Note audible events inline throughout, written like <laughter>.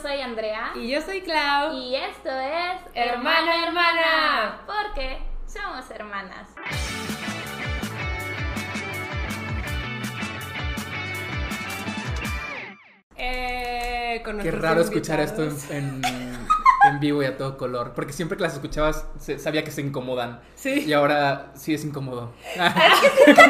soy Andrea. Y yo soy Clau. Y esto es Hermana, hermana. Porque somos hermanas. Eh, con Qué raro escuchar esto en- en vivo y a todo color. Porque siempre que las escuchabas se- sabía que se incomodan. Sí. Y ahora sí es incómodo. Está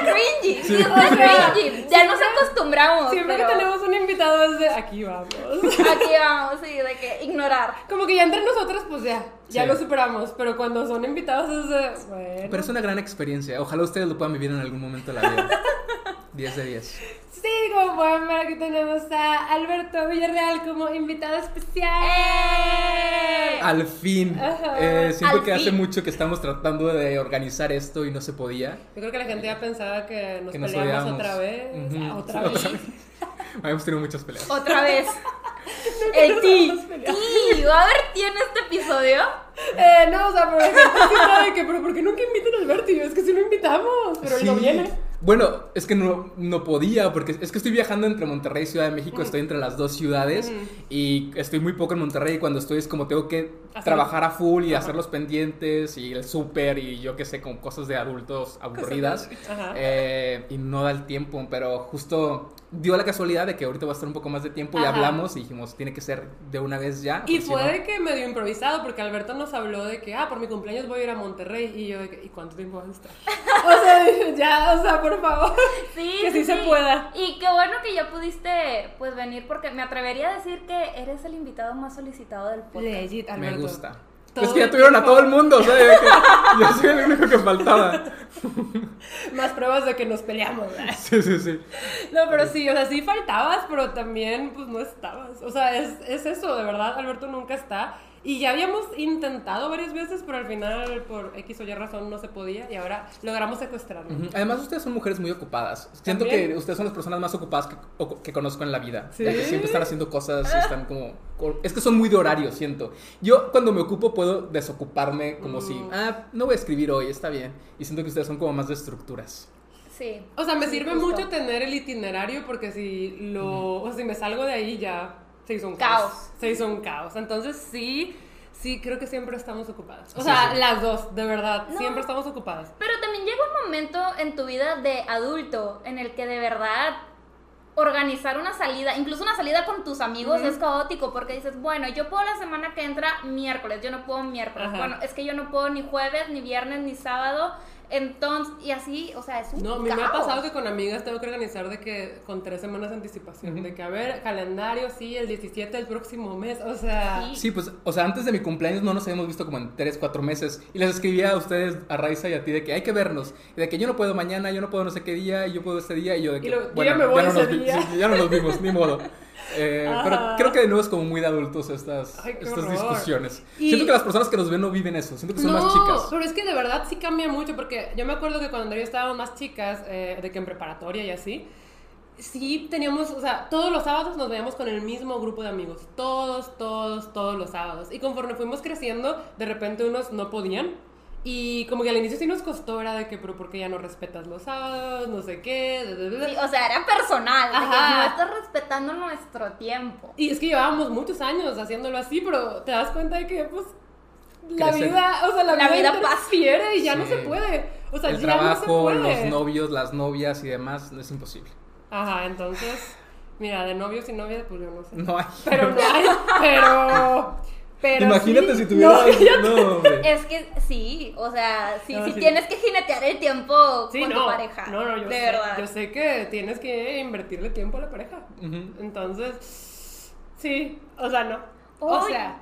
cringy. Sí. Está cringy. Ya nos acostumbramos. Siempre pero que tenemos un invitado es de aquí vamos. Aquí vamos, sí, de que ignorar. Como que ya entre nosotros, pues ya, ya Sí. lo superamos. Pero cuando son invitados es de. Bueno. Pero es una gran experiencia. Ojalá ustedes lo puedan vivir en algún momento de la vida. <laughs> 10 de 10. Sí, como pueden ver, aquí tenemos a Alberto Villarreal como invitado especial. ¡Eh! Al fin. Ajá. Eh, siento Al que hace fin. mucho que estamos tratando de organizar esto y no se podía. Yo creo que la gente ya pensaba que nos Que nos peleamos otra vez. Ujú. ah, otra Sí, vez. <laughs> Habíamos tenido muchas peleas. Otra vez. <laughs> El ti. Ti. ¿Va a haber ti en este episodio? Eh, no, o sea, sí sabe que, pero ¿por qué nunca invitan a Alberto? Y yo, es que sí lo invitamos, pero él no viene. Bueno, es que no, no podía, porque es que estoy viajando entre Monterrey y Ciudad de México, estoy entre las dos ciudades Ujú. y estoy muy poco en Monterrey y cuando estoy es como tengo que Hacer- trabajar a full y Ajá. hacer los pendientes y el súper y yo qué sé, con cosas de adultos aburridas eh, y no da el tiempo, pero justo dio la casualidad de que ahorita va a estar un poco más de tiempo y Ajá. hablamos y dijimos, tiene que ser de una vez ya. Y porque si no- que medio improvisado, porque Alberto nos habló de que, ah, por mi cumpleaños voy a ir a Monterrey. Y yo, de que, ¿y cuánto tiempo vas a estar? <laughs> o sea, <laughs> ya, o sea, por favor. <laughs> Sí, Que sí se pueda. Y qué bueno que ya pudiste pues venir porque me atrevería a decir que eres el invitado más solicitado del podcast. Legit, Me Alberto. gusta. Es que ya tuvieron a todo el mundo, o sea, <laughs> yo soy el único que faltaba. <laughs> Más pruebas de que nos peleamos. ¿verdad? Sí, sí, sí. No, pero sí, o sea, sí faltabas, pero también, pues, no estabas. O sea, es, es eso, de verdad, Alberto nunca está. Y ya habíamos intentado varias veces, pero al final, por X o Y razón, no se podía. Y ahora logramos secuestrarlo. Además, ustedes son mujeres muy ocupadas. Siento ¿También? que ustedes son las personas más ocupadas que, o- que conozco en la vida. ¿Sí? Ya que siempre están haciendo cosas y están como... co- Es que son muy de horario, siento. Yo cuando me ocupo puedo desocuparme como si... Mm. Ah, no voy a escribir hoy, está bien. Y siento que ustedes son como más de estructuras. Sí. O sea, me Sí, sirve justo. mucho tener el itinerario porque si lo, o sea, si me salgo de ahí ya se hizo un Caos. caos. Se hizo un caos. Entonces sí, sí creo que siempre estamos ocupadas. O Sí, sea, sí. las dos, de verdad, No. siempre estamos ocupadas. Pero también llega un momento en tu vida de adulto en el que de verdad organizar una salida, incluso una salida con tus amigos es caótico porque dices, bueno, yo puedo la semana que entra miércoles, yo no puedo miércoles, Ajá. bueno, es que yo no puedo ni jueves, ni viernes, ni sábado, entonces, y así, o sea, es un No, a mí me ha pasado que con amigas tengo que organizar de que con tres semanas de anticipación, de que a ver, calendario, sí, el 17 del próximo mes, o sea... Sí. Sí, pues, o sea, antes de mi cumpleaños no nos habíamos visto como en 3, 4 meses. Y les escribía a ustedes, a Raiza y a ti, de que hay que vernos. Y de que yo no puedo mañana, yo no puedo no sé qué día, y yo puedo este día. Y yo de que, Y luego, yo ya me voy no ese nos día. sí, ya no nos vimos, ni modo. Eh, pero creo que de nuevo es como muy de adultos estas, Ay, estas discusiones. Y- Siento que las personas que nos ven no viven eso. Siento que son no, más chicas. pero es que de verdad sí cambia mucho porque yo me acuerdo que cuando yo estábamos más chicas, eh, de que en preparatoria y así, sí teníamos, o sea, todos los sábados nos veíamos con el mismo grupo de amigos, todos, todos, todos los sábados. Y conforme fuimos creciendo, de repente unos no podían. Y como que al inicio sí nos costó, era de que, pero ¿por qué ya no respetas los sábados? No sé qué. da, da, da, da. Sí, o sea, era personal, de que Ajá. no estás respetando nuestro tiempo. Y es que llevábamos muchos años haciéndolo así, pero te das cuenta de que, pues, la vida, o sea, la, La vida, vida interfiere y ya no Sí. se puede. O sea, El ya trabajo, no se puede. los novios, las novias y demás, no es imposible. Ajá, entonces, mira, de novios y novias, pues yo no sé. No hay. Pero no hay, pero. Pero Imagínate sí. si tuvieras. <laughs> No, No, hombre. Es que sí, o sea, sí, No, sí sí. tienes que jinetear el tiempo sí, con no. tu pareja. No, no, yo de sé, verdad. Yo sé que tienes que invertirle tiempo a la pareja. Entonces, sí, o sea, no. O Oye, sea,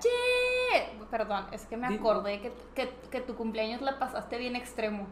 perdón, es que me acordé que, que, que tu cumpleaños la pasaste bien extremo.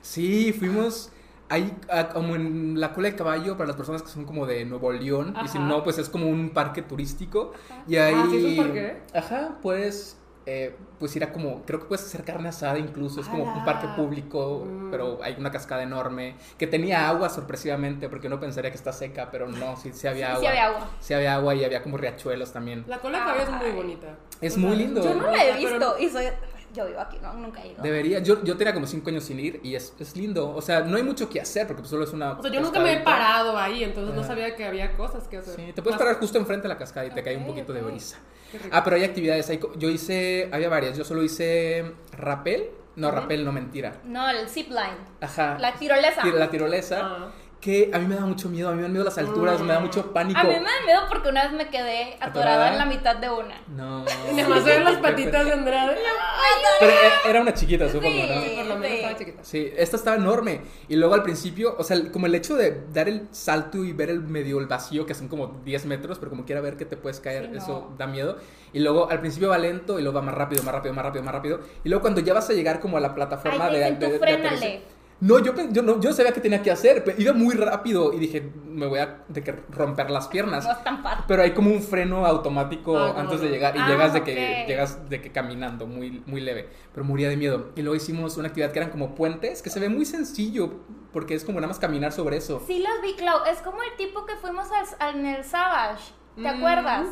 Sí, fuimos ahí a- como en la cola de caballo para las personas que son como de Nuevo León. Y si Ajá. no, pues es como un parque turístico. Ajá. Y ahí. Ah, ¿sí es un parque? Ajá, puedes. eh, pues ir a como, creo que puedes hacer carne asada incluso, es como un parque público, Mm. pero hay una cascada enorme, que tenía agua sorpresivamente, porque uno pensaría que está seca, pero no, sí, sí había <laughs> Sí, agua. sí había agua. Sí había agua y había como riachuelos también. la cola de cabello es muy bonita. Es O muy sea, lindo. Yo no la he visto y soy yo vivo aquí, no, nunca he ido. Debería, yo, yo tenía como cinco años sin ir y es, es lindo. O sea, no hay mucho que hacer porque pues, solo es una. O sea, yo nunca me he parado ahí, entonces no Ah. sabía que había cosas que hacer. Sí, te puedes Más- parar justo enfrente de la cascada y te cae un poquito de brisa. Ah, pero hay actividades. Hay, co- yo hice, había varias. Yo solo hice rappel. No, Ujú. rappel, no mentira. No, el zip line, Ajá. la tirolesa. Tir- La tirolesa. Ah. Que a mí me da mucho miedo. A mí me dan miedo las alturas, me da mucho pánico. A mí me da miedo porque una vez me quedé atorada ¿Atorada? en la mitad de una. No. Y nada más ver las patitas de Andrade. Pero era una chiquita, supongo, Sí. ¿no? Sí, por lo menos Sí. estaba chiquita. Sí, esta estaba enorme. Y luego al principio, o sea, como el hecho de dar el salto y ver el medio, el vacío, que son como 10 metros, pero como quiera ver que te puedes caer, Sí, no. eso da miedo. Y luego al principio va lento y luego va más rápido, más rápido, más rápido, más rápido. Y luego cuando ya vas a llegar como a la plataforma Ay, de, de- de aterrizaje- No, yo, yo no, yo no sabía qué tenía que hacer. pe- Iba muy rápido y dije, me voy a de que romper las piernas. No. Pero hay como un freno automático Ah, antes de llegar y Ah, llegas de que llegas de que caminando muy muy leve, pero moría de miedo. Y luego hicimos una actividad que eran como puentes, que se ve muy sencillo porque es como nada más caminar sobre eso. Sí las vi, Clau. Es como el tipo que fuimos al, al- en el Savage. ¿Te Mm. acuerdas?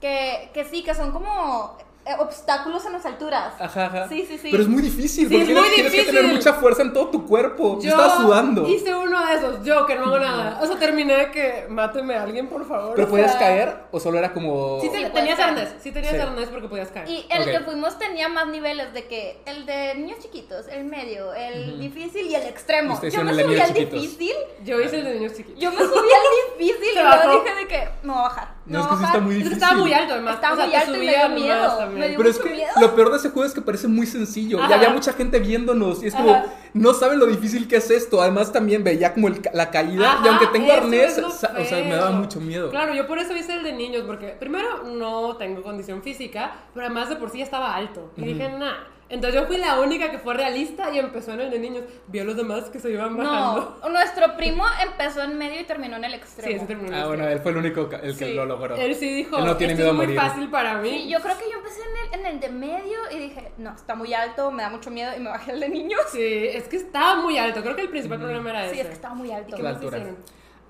Que, que sí, que son como obstáculos en las alturas. Ajá, ajá. Sí, sí, sí. Pero es muy difícil Sí, porque es tienes, muy tienes que difícil. tener mucha fuerza en todo tu cuerpo. Yo, estaba sudando. Hice uno de esos, yo que no hago nada. O sea, terminé de que máteme a alguien, por favor. Pero o podías sea, caer o solo era como Sí, Sí, tenías arnés. Sí, tenías Sí. arnés porque podías caer. Y el que fuimos tenía más niveles de que el de niños chiquitos, el medio, el difícil y el extremo. Ustedes Yo me subí al chiquitos. difícil. Yo hice el de niños chiquitos. Yo me subí al difícil <laughs> y luego dije de que me voy a bajar. No, es que sí está muy Es que difícil. estaba muy alto, además. Estaba o sea, muy alto y me subía dio miedo. También. Me dio Pero es que miedo. lo peor de ese juego es que parece muy sencillo. Y Ajá. había mucha gente viéndonos. Y es como, Ajá. no saben lo difícil que es esto. Además, también veía como el la caída. y Ajá, aunque tengo arnés, o sea, me daba mucho miedo. Claro, yo por eso hice el de niños, porque primero no tengo condición física, pero además de por sí estaba alto. Y dije, nah. Entonces yo fui la única que fue realista y empezó en el de niños. Vi a los demás que se iban bajando. No, nuestro primo empezó en medio y terminó en el Sí, extremo. ese terminó. Ah, bueno, él fue el único el que Sí. lo logró. Él sí dijo, Él no tiene esto miedo es a muy morir". fácil para mí. Sí, yo creo que yo empecé en el, en el de medio y dije, no, está muy alto, me da mucho miedo y me bajé al de niños. Sí, es que estaba muy alto. Creo que el principal problema era ese. Sí, es que estaba muy ¿Y alto. qué La altura. hicieron?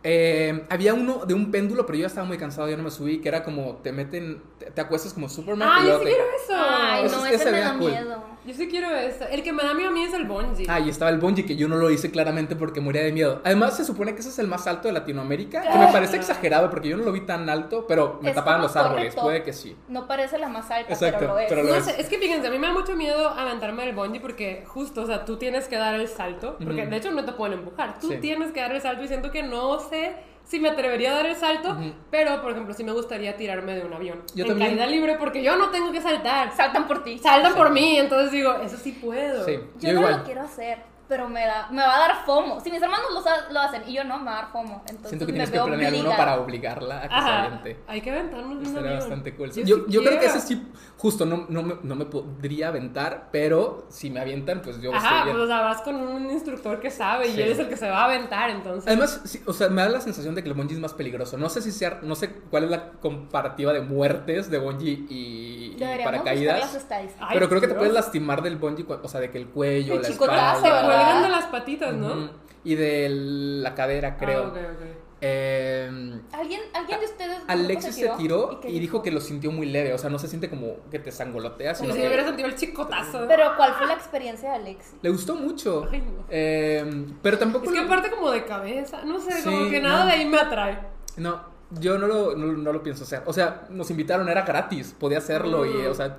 Eh, había uno de un péndulo, pero yo ya estaba muy cansado, yo no me subí, que era como te meten, te, te acuestas como Superman Ah, y luego sí te... quiero eso. Ay, no, ese ese me da cool. miedo. Yo sí quiero eso. El que me da miedo a mí es el bungee. Ah, y estaba el bungee que yo no lo hice claramente porque moría de miedo. Además, se supone que ese es el más alto de Latinoamérica, que me parece exagerado porque yo no lo vi tan alto, pero me Es tapaban los árboles, correcto. puede que sí. No parece la más alta, Exacto, pero lo es. pero lo No es. sé, es que fíjense, a mí me da mucho miedo aventarme del bungee porque justo, o sea, tú tienes que dar el salto, porque Ujú. de hecho no te pueden empujar, tú Sí. tienes que dar el salto y siento que no sé si me atrevería a dar el salto, pero por ejemplo, sí me gustaría tirarme de un avión Yo en también. caída libre porque yo no tengo que saltar. Saltan por ti. Saltan por mí, entonces digo, eso sí puedo. Sí, Yo, yo no igual. lo quiero hacer, pero me, da, me va a dar fomo. Si mis hermanos lo, hacen y yo no, me va a dar fomo. Entonces Siento que me tienes que veo planear uno para obligarla a que se Ajá, aviente. hay que aventarnos avión. bastante cool. Yo, Yo, creo que ese sí, justo no, no, me, no me podría aventar, pero si me avientan, pues yo Ajá, estoy bien. pues o sea, vas con un instructor que sabe Sí. y él es el que se va a aventar, entonces. Además, sí, o sea, me da la sensación de que el bungee es más peligroso. No sé si sea, no sé cuál es la comparativa de muertes de bungee y, las paracaídas. Ay, pero creo que te puedes lastimar del bungee, o sea, de que el cuello, El la se espalda. Cuelgan de las patitas, ¿no? Y de la cadera, creo. Ah, ok, ok. Eh, ¿Alguien, ¿Alguien de ustedes Alexis se tiró y dijo que lo sintió muy leve. O sea, no se siente como que te sangoloteas, Como si que hubiera sentido el chicotazo. Pero ¿cuál fue la experiencia de Alexis? le gustó mucho. Ay, no. Eh, pero tampoco. Es que lo- aparte como de cabeza, no sé, como que nada no. de ahí me atrae. No, yo no lo, no, no lo pienso hacer. O sea, nos invitaron, era gratis, podía hacerlo y, o sea,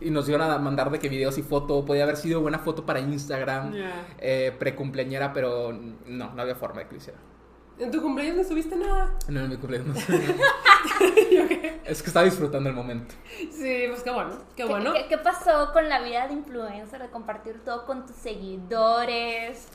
y nos iban a mandar de que videos y foto, podía haber sido buena foto para Instagram, Ya. eh, precumpleañera, pero no, no había forma de que lo hiciera. En tu cumpleaños no subiste nada. No, en mi cumpleaños. <laughs> Yo qué. es que estaba disfrutando el momento. Sí, pues qué bueno, qué ¿Qué, bueno. qué- qué pasó con la vida de influencer, de compartir todo con tus seguidores?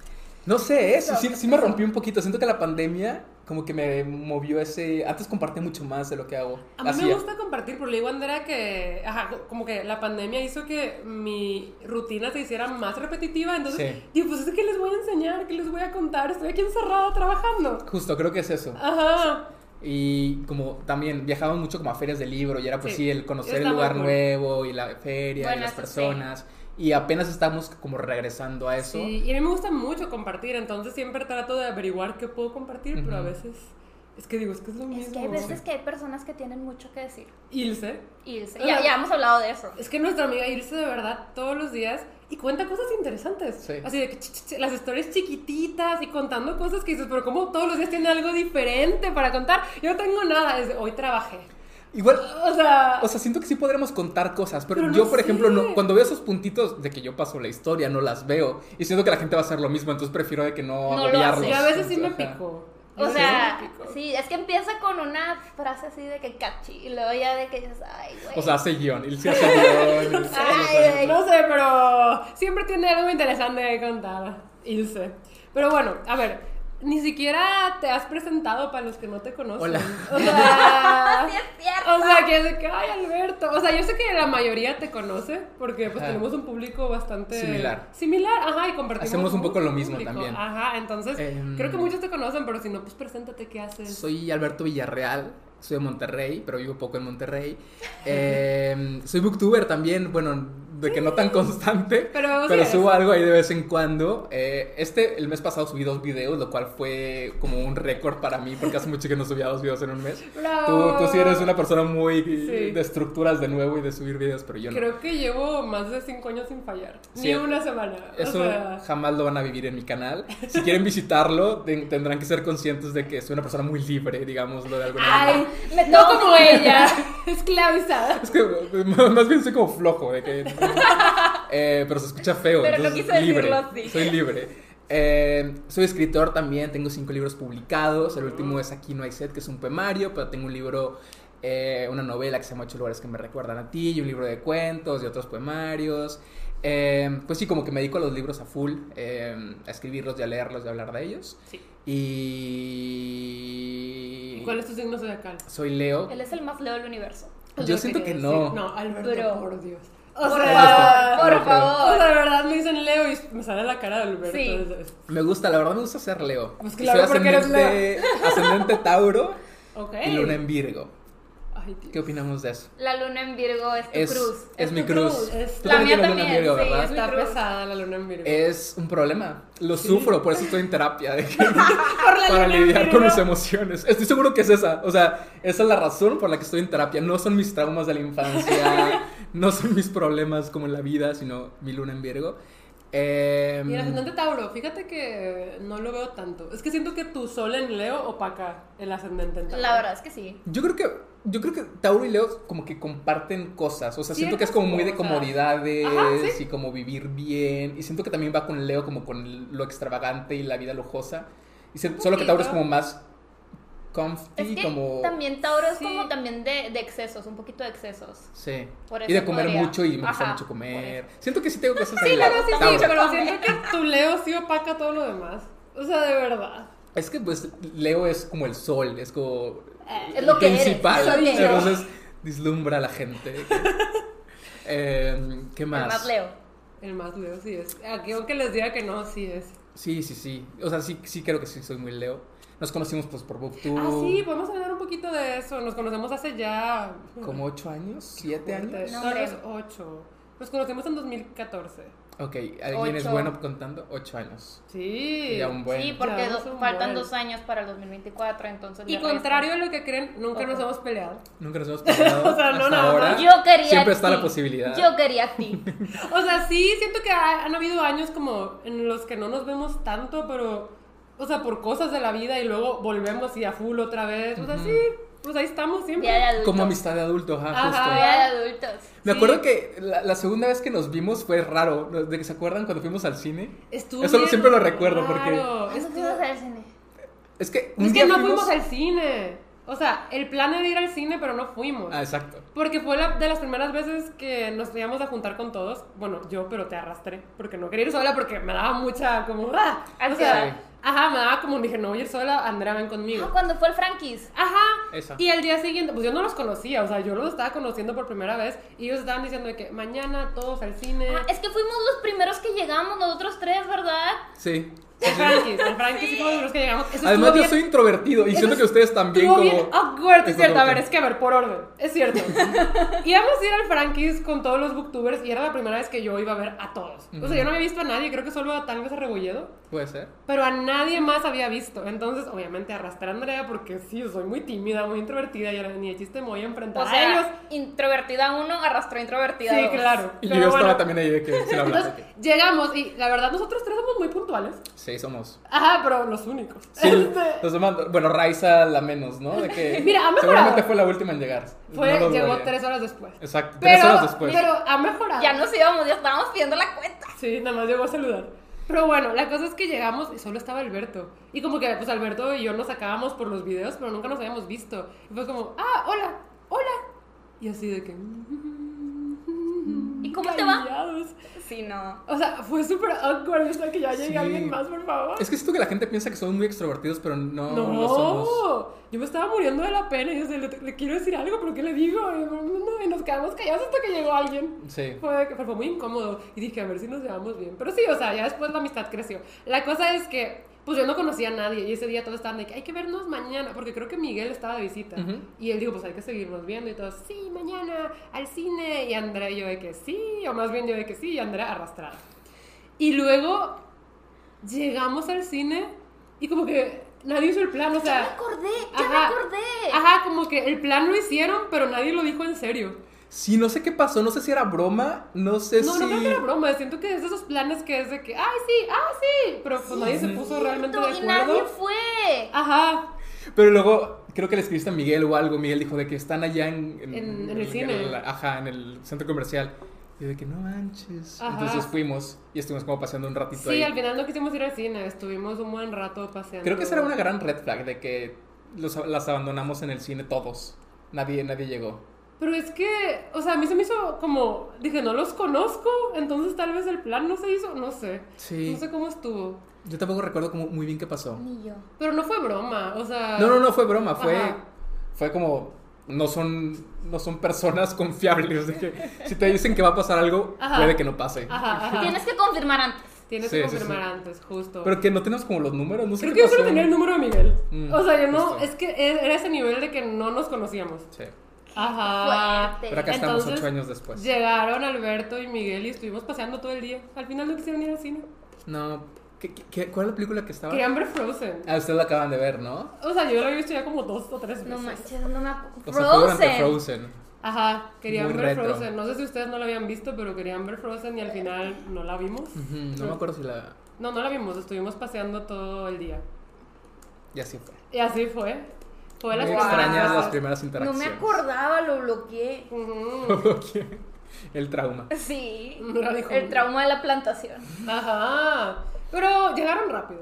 No sé, ¿eh? sí, sí, sí me rompí un poquito. Siento que la pandemia como que me movió ese... Antes compartí mucho más de lo que hago. A mí me gusta compartir, pero le digo a Andrea que, ajá, como que la pandemia hizo que mi rutina se hiciera más repetitiva, entonces, Sí. digo, pues es que les voy a enseñar, que les voy a contar, estoy aquí encerrada trabajando. Justo, creo que es eso. Ajá. Y como también viajábamos mucho como a ferias de libro y era pues Sí, sí, el conocer está el lugar nuevo y la feria Bueno, y las eso sí. Y apenas estamos como regresando a eso. Sí, y a mí me gusta mucho compartir, entonces siempre trato de averiguar qué puedo compartir, pero a veces Es que digo, es que es lo mismo. Es que hay veces que hay personas que tienen mucho que decir. Ilse. Ilse. Ya, ya hemos hablado de eso. Es que nuestra amiga Ilse de verdad todos los días y cuenta cosas interesantes. Sí. Así de que ch, ch, ch, las historias chiquititas y contando cosas que dices, pero como todos los días tiene algo diferente para contar. Yo no tengo nada, desde hoy trabajé. Igual, O sea, o sea, siento que sí podremos contar cosas, pero, Pero no yo, por ejemplo, sé. no, cuando veo esos puntitos de que yo paso la historia, no las veo. Y siento que la gente va a hacer lo mismo, entonces prefiero de que no, No lo agobiarlos. yo a veces sí me pico. O Sí, sea, sí, es que empieza con una frase así de que catchy y luego ya de que dices, ay, güey. O sea, hace guion. Y sí <laughs> hace guion. y- Ay, güey. No sé, pero siempre tiene algo interesante que contar, Ilse. Pero bueno, a ver, ni siquiera te has presentado para los que no te conocen. Hola. O sea, <laughs> Sí, es cierto. o sea, que es de que, ay, Alberto. O sea, yo sé que la mayoría te conoce porque pues Ajá. tenemos un público bastante... Similar. Similar, ajá, y compartimos Hacemos un poco lo mismo público. también. Ajá, entonces Em, creo que muchos te conocen, pero si no, pues preséntate, ¿qué haces? Soy Alberto Villarreal, soy de Monterrey, pero vivo poco en Monterrey. <laughs> Eh, soy booktuber también, bueno, de que no tan constante, Pero <laughs> pero, sí eres. subo algo ahí de vez en cuando. Eh, este, el mes pasado subí dos videos, lo cual fue como un récord para mí, porque hace mucho que no subía dos videos en un mes. Bravo. Tú, tú sí eres una persona muy Sí. de estructuras de nuevo y de subir videos, pero yo no. Creo que llevo más de cinco años sin fallar. Sí. Ni una semana. O Eso sea, jamás lo van a vivir en mi canal. Si quieren visitarlo, <laughs> ten- tendrán que ser conscientes de que soy una persona muy libre, digámoslo de alguna manera. Ay, Me no como ella, <laughs> esclavizada. Es que más bien soy como flojo, de que, <laughs> eh, pero se escucha feo. Pero no quise decirlo libre, así. Soy libre. Eh, soy escritor también, tengo cinco libros publicados. El último es Aquí no hay sed, que es un poemario, pero tengo un libro, eh, una novela que se llama Ocho lugares que me recuerdan a ti, y un libro de cuentos y otros poemarios. Eh, pues sí, como que me dedico a los libros a full, eh, a escribirlos y a leerlos y a hablar de ellos. Sí. Y... ¿Cuál es tu signo zodiacal? Soy Leo. Él es el más leo del universo. Yo Yo siento que decir- no. No, Alberto, Pero- por Dios. O Por sea, favor, por no favor. O sea, de verdad me dicen Leo y me sale la cara de Alberto. Sí. Me gusta, la verdad me gusta ser Leo. Pues claro, Soy porque eres ascendente, ascendente Tauro Ok. y Luna en Virgo. Ay. ¿Qué opinamos de eso? La luna en Virgo es tu Es, cruz. es mi tu cruz. cruz, es- La también mía tienes Luna en también, Virgo, sí, ¿verdad? es mi Está cruz. pesada la luna en Virgo. Es un problema. Lo Sí. sufro, por eso estoy en terapia. de que- <laughs> Por la para luna en lidiar Virgo. con mis emociones. Estoy seguro que es esa. O sea, esa es la razón por la que estoy en terapia. No son mis traumas de la infancia, <laughs> no son mis problemas como en la vida, sino mi luna en Virgo. Eh, Y el ascendente Tauro, fíjate que no lo veo tanto. Es que siento que tu sol en Leo opaca el ascendente en Tauro. La verdad es que sí. Yo creo que yo creo que Tauro y Leo como que comparten cosas, o sea, siento que es como muy de comodidades Ajá, sí. y como vivir bien y siento que también va con Leo como con lo extravagante y la vida lujosa. Y se- solo que Tauro es como más comfy, Es que como también Tauro es Sí. como también de, de excesos, un poquito de excesos. sí. Por Y de comer podría. mucho y me gusta Ajá, mucho comer. Siento que sí tengo Sí, ahí. no, de no, sí, sí, Tauro. pero siento que tu Leo sí opaca todo lo demás. O sea, de verdad. Es que pues Leo es como el sol, es como Eh, es el lo que eres, principal. Leo. Entonces dislumbra a la gente. <laughs> Eh, ¿Qué El más? más Leo. El más Leo sí es. Aquí aunque les diga que no, sí es. Sí, sí, sí. O sea, sí, sí creo que sí soy muy Leo. Nos conocimos pues por BookTube. Ah, sí, podemos hablar un poquito de eso. Nos conocemos hace ya... Como ocho años, siete años. No, hombre. ocho. Nos conocimos en 2014. Ok, ¿alguien es Ocho. bueno contando? Ocho años. Sí. Ya un buen. Sí, porque es un faltan buen. dos años para el 2024, entonces... Y contrario a lo que creen, nunca nos hemos peleado. Nunca nos hemos peleado <laughs> O sea, no nada ahora. Yo quería Siempre a está ti. la posibilidad. Yo quería a ti. <laughs> O sea, sí, siento que ha- han habido años como en los que no nos vemos tanto, pero, o sea, por cosas de la vida y luego volvemos y a full otra vez. O sea, sí, pues ahí estamos siempre. Día de adultos. Como amistad de adulto, ajá, Ajá. justo. Día de adultos. Me Sí. acuerdo que la, la segunda vez que nos vimos fue raro. ¿De que se acuerdan cuando fuimos al cine? Estuvo Eso siempre lo recuerdo, porque- raro. ¿Cuándo Estuvo- fuimos al cine? Es que un Es que día no fuimos... fuimos al cine. O sea, el plan era ir al cine, pero no fuimos. Ah, exacto. Porque fue la, de las primeras veces que nos íbamos a juntar con todos. Bueno, yo, pero te arrastré. Porque no quería ir sola porque me daba mucha como... ¡ah! O sea, ajá, me daba como... Dije, no voy a ir sola, Andrea, ven conmigo. Ah, cuando fue el Frankis. Ajá. Esa. Y el día siguiente, pues yo no los conocía, o sea, yo los estaba conociendo por primera vez y ellos estaban diciendo de que mañana todos al cine. Ah, es que fuimos los primeros que llegamos, nosotros tres, ¿verdad? Sí. El Frankis, el Frankis sí fuimos los que llegamos. Eso Además, yo bien- soy introvertido y siento que ustedes también como... bien awkward, es cierto. A ver, es que a ver, por orden. Es cierto. <laughs> Íbamos a ir al Frankis con todos los booktubers y era la primera vez que yo iba a ver a todos. O sea, yo no había visto a nadie, creo que solo a tal vez a Rebolledo. Puede ser. pero a nadie más había visto. Entonces, obviamente, arrastré a Andrea porque sí, soy muy tímida, muy introvertida y era ni de chiste me voy a enfrentar O a ellos. sea, introvertida uno arrastró a introvertida Sí, dos. claro. Y yo estaba bueno, también ahí de que se hablaba. Entonces, llegamos y la verdad, nosotros tres somos muy puntuales. Sí, somos. Ajá, pero los únicos. Sí, Este, los demás, bueno, Raiza la menos, ¿no? De que <laughs> Mira, ha mejorado. seguramente fue la última en llegar. fue, No llegó tres horas después. Exacto, tres horas después. pero ha mejorado. Ya nos íbamos, ya estábamos pidiendo la cuenta. Sí, nada más llegó a saludar. Pero bueno, la cosa es que llegamos y solo estaba Alberto. Y como que, pues Alberto y yo nos sacábamos por los videos, pero nunca nos habíamos visto. Y fue como, ah, hola, hola. Y así de que... ¿Y cómo te va? Sí, no. O sea, fue súper awkward hasta que ya llegue Sí. alguien más, por favor. Es que siento que la gente piensa que somos muy extrovertidos, pero no, No, somos. yo me estaba muriendo de la pena y yo sé, le, le quiero decir algo, pero ¿qué le digo? Y, no, y nos quedamos callados hasta que llegó alguien. Sí. Fue, fue muy incómodo y dije, a ver si nos llevamos bien. Pero sí, o sea, ya después la amistad creció. La cosa es que, pues yo no conocía a nadie y ese día todos estaban de que hay que vernos mañana, porque creo que Miguel estaba de visita. Y él dijo, pues hay que seguirnos viendo y todos, sí, mañana al cine. Y Andrea y yo de que sí, o más bien yo de que sí, y Andrea arrastrada. Y luego llegamos al cine y como que nadie hizo el plan, o Ya me sea... acordé, ya me Ajá. acordé. Ajá, como que el plan lo hicieron, pero nadie lo dijo en serio. Sí, no sé qué pasó, no sé si era broma, no sé No, si... no creo que era broma, siento que es de esos planes que es de que, ay, sí, ah, sí, pero pues nadie se puso realmente de y nadie acuerdo. fue. Ajá, Pero luego creo que le escribiste a Miguel o algo, Miguel dijo de que están allá en... En- en el cine. la- ajá, en el centro comercial. Y de que no manches. Ajá. Entonces fuimos y estuvimos como paseando un ratito sí, ahí. al final no quisimos ir al cine, estuvimos un buen rato paseando. Creo que esa era una gran red flag de que los, las abandonamos en el cine todos. Nadie, nadie llegó. Pero es que, o sea, a mí se me hizo como, dije, no los conozco, entonces tal vez el plan no se hizo, no sé. Sí. No sé cómo estuvo. Yo tampoco recuerdo como muy bien qué pasó. Ni yo. Pero no fue broma, o sea... No, no, no fue broma, fue, Ajá. fue como no son, no son personas <laughs> confiables. De que si te dicen que va a pasar algo, Ajá. puede que no pase. Ajá, ajá. Tienes que confirmar antes. Tienes Sí, que confirmar sí. antes, justo. Pero que no tenemos como los números, no sé Creo qué que yo solo tenía el número de Miguel. Mm, o sea, yo no, justo. es que e, era ese nivel de que no nos conocíamos. Sí. Ajá. Fuerte. Pero acá estamos Entonces, ocho años después. Llegaron Alberto y Miguel y estuvimos paseando todo el día. Al final no quisieron ir al cine. No, ¿qué, qué- cuál es la película que estaba? Querían ver Frozen. Ah, ustedes la acaban de ver, ¿no? O sea, yo lo he visto ya como dos o tres veces. No manches, no me acuerdo. O sea, Frozen. Frozen. Ajá, querían Muy ver retro. Frozen. No sé si ustedes no la habían visto, pero querían ver Frozen y al final no la vimos. No me acuerdo si la... No, no la vimos, estuvimos paseando todo el día. Ya sí fue. Y así fue. Fue las Muy extrañas No me acordaba, lo bloqueé. Ujú. El trauma. Sí. No dijo. El trauma de la plantación. Ajá. Pero llegaron rápido.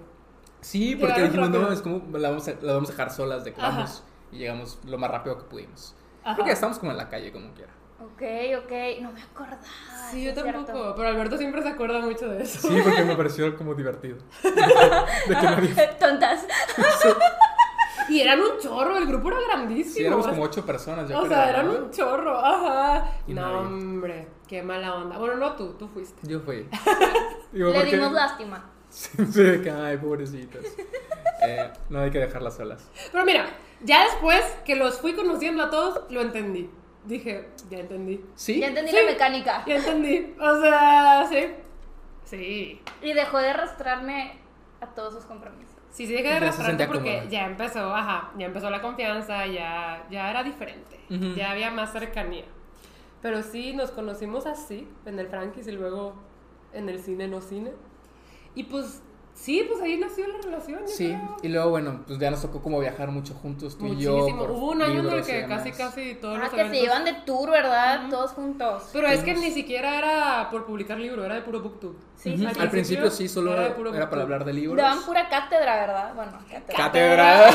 Sí, porque Llegaron dijimos, no, rápido. es como la vamos, a, la vamos a dejar solas de que Ajá. vamos. Y llegamos lo más rápido que pudimos. Ajá. Creo que ya estamos como en la calle, como quiera. Ok, ok. No me acordaba. Sí, yo cierto. tampoco. Pero Alberto siempre se acuerda mucho de eso. Sí, porque me pareció como divertido. <laughs> de que nadie... Tontas. <laughs> Y eran un chorro, el grupo era grandísimo. Sí, éramos como ocho personas, yo O creo. sea, eran ¿no? un chorro, ajá. Y no, nadie. hombre, qué mala onda. Bueno, no tú, tú fuiste. Yo fui. <laughs> Digo, Le porque- dimos lástima. Sí, <laughs> de que, ay, pobrecitas. Eh, no hay que dejarlas solas. Pero mira, ya después que los fui conociendo a todos, lo entendí. Dije, ya entendí. ¿Sí? Ya entendí Sí. la mecánica. Ya entendí. O sea, sí. Sí. Y dejó de arrastrarme a todos sus compromisos. Sí, sí, dejé de se arrastrarte sentía porque ya empezó, ajá, ya empezó la confianza, ya, ya era diferente, Ujú. ya había más cercanía. Pero sí, nos conocimos así, en el Frankis y luego en el cine, no cine. Y pues, sí, pues ahí nació la relación. Sí, creo. y luego, bueno, pues ya nos tocó como viajar mucho juntos, tú y yo. Muchísimo. Hubo un año en el que casi, casi todos Ah, los que se iban de tour, ¿verdad? Todos juntos. Pero es que ni siquiera era por publicar libro, era de puro booktube. Sí, Ujú, sí, Al principio sí, solo era era, de puro para hablar de libros. Daban pura cátedra, ¿verdad? Bueno, cátedra. Cátedra.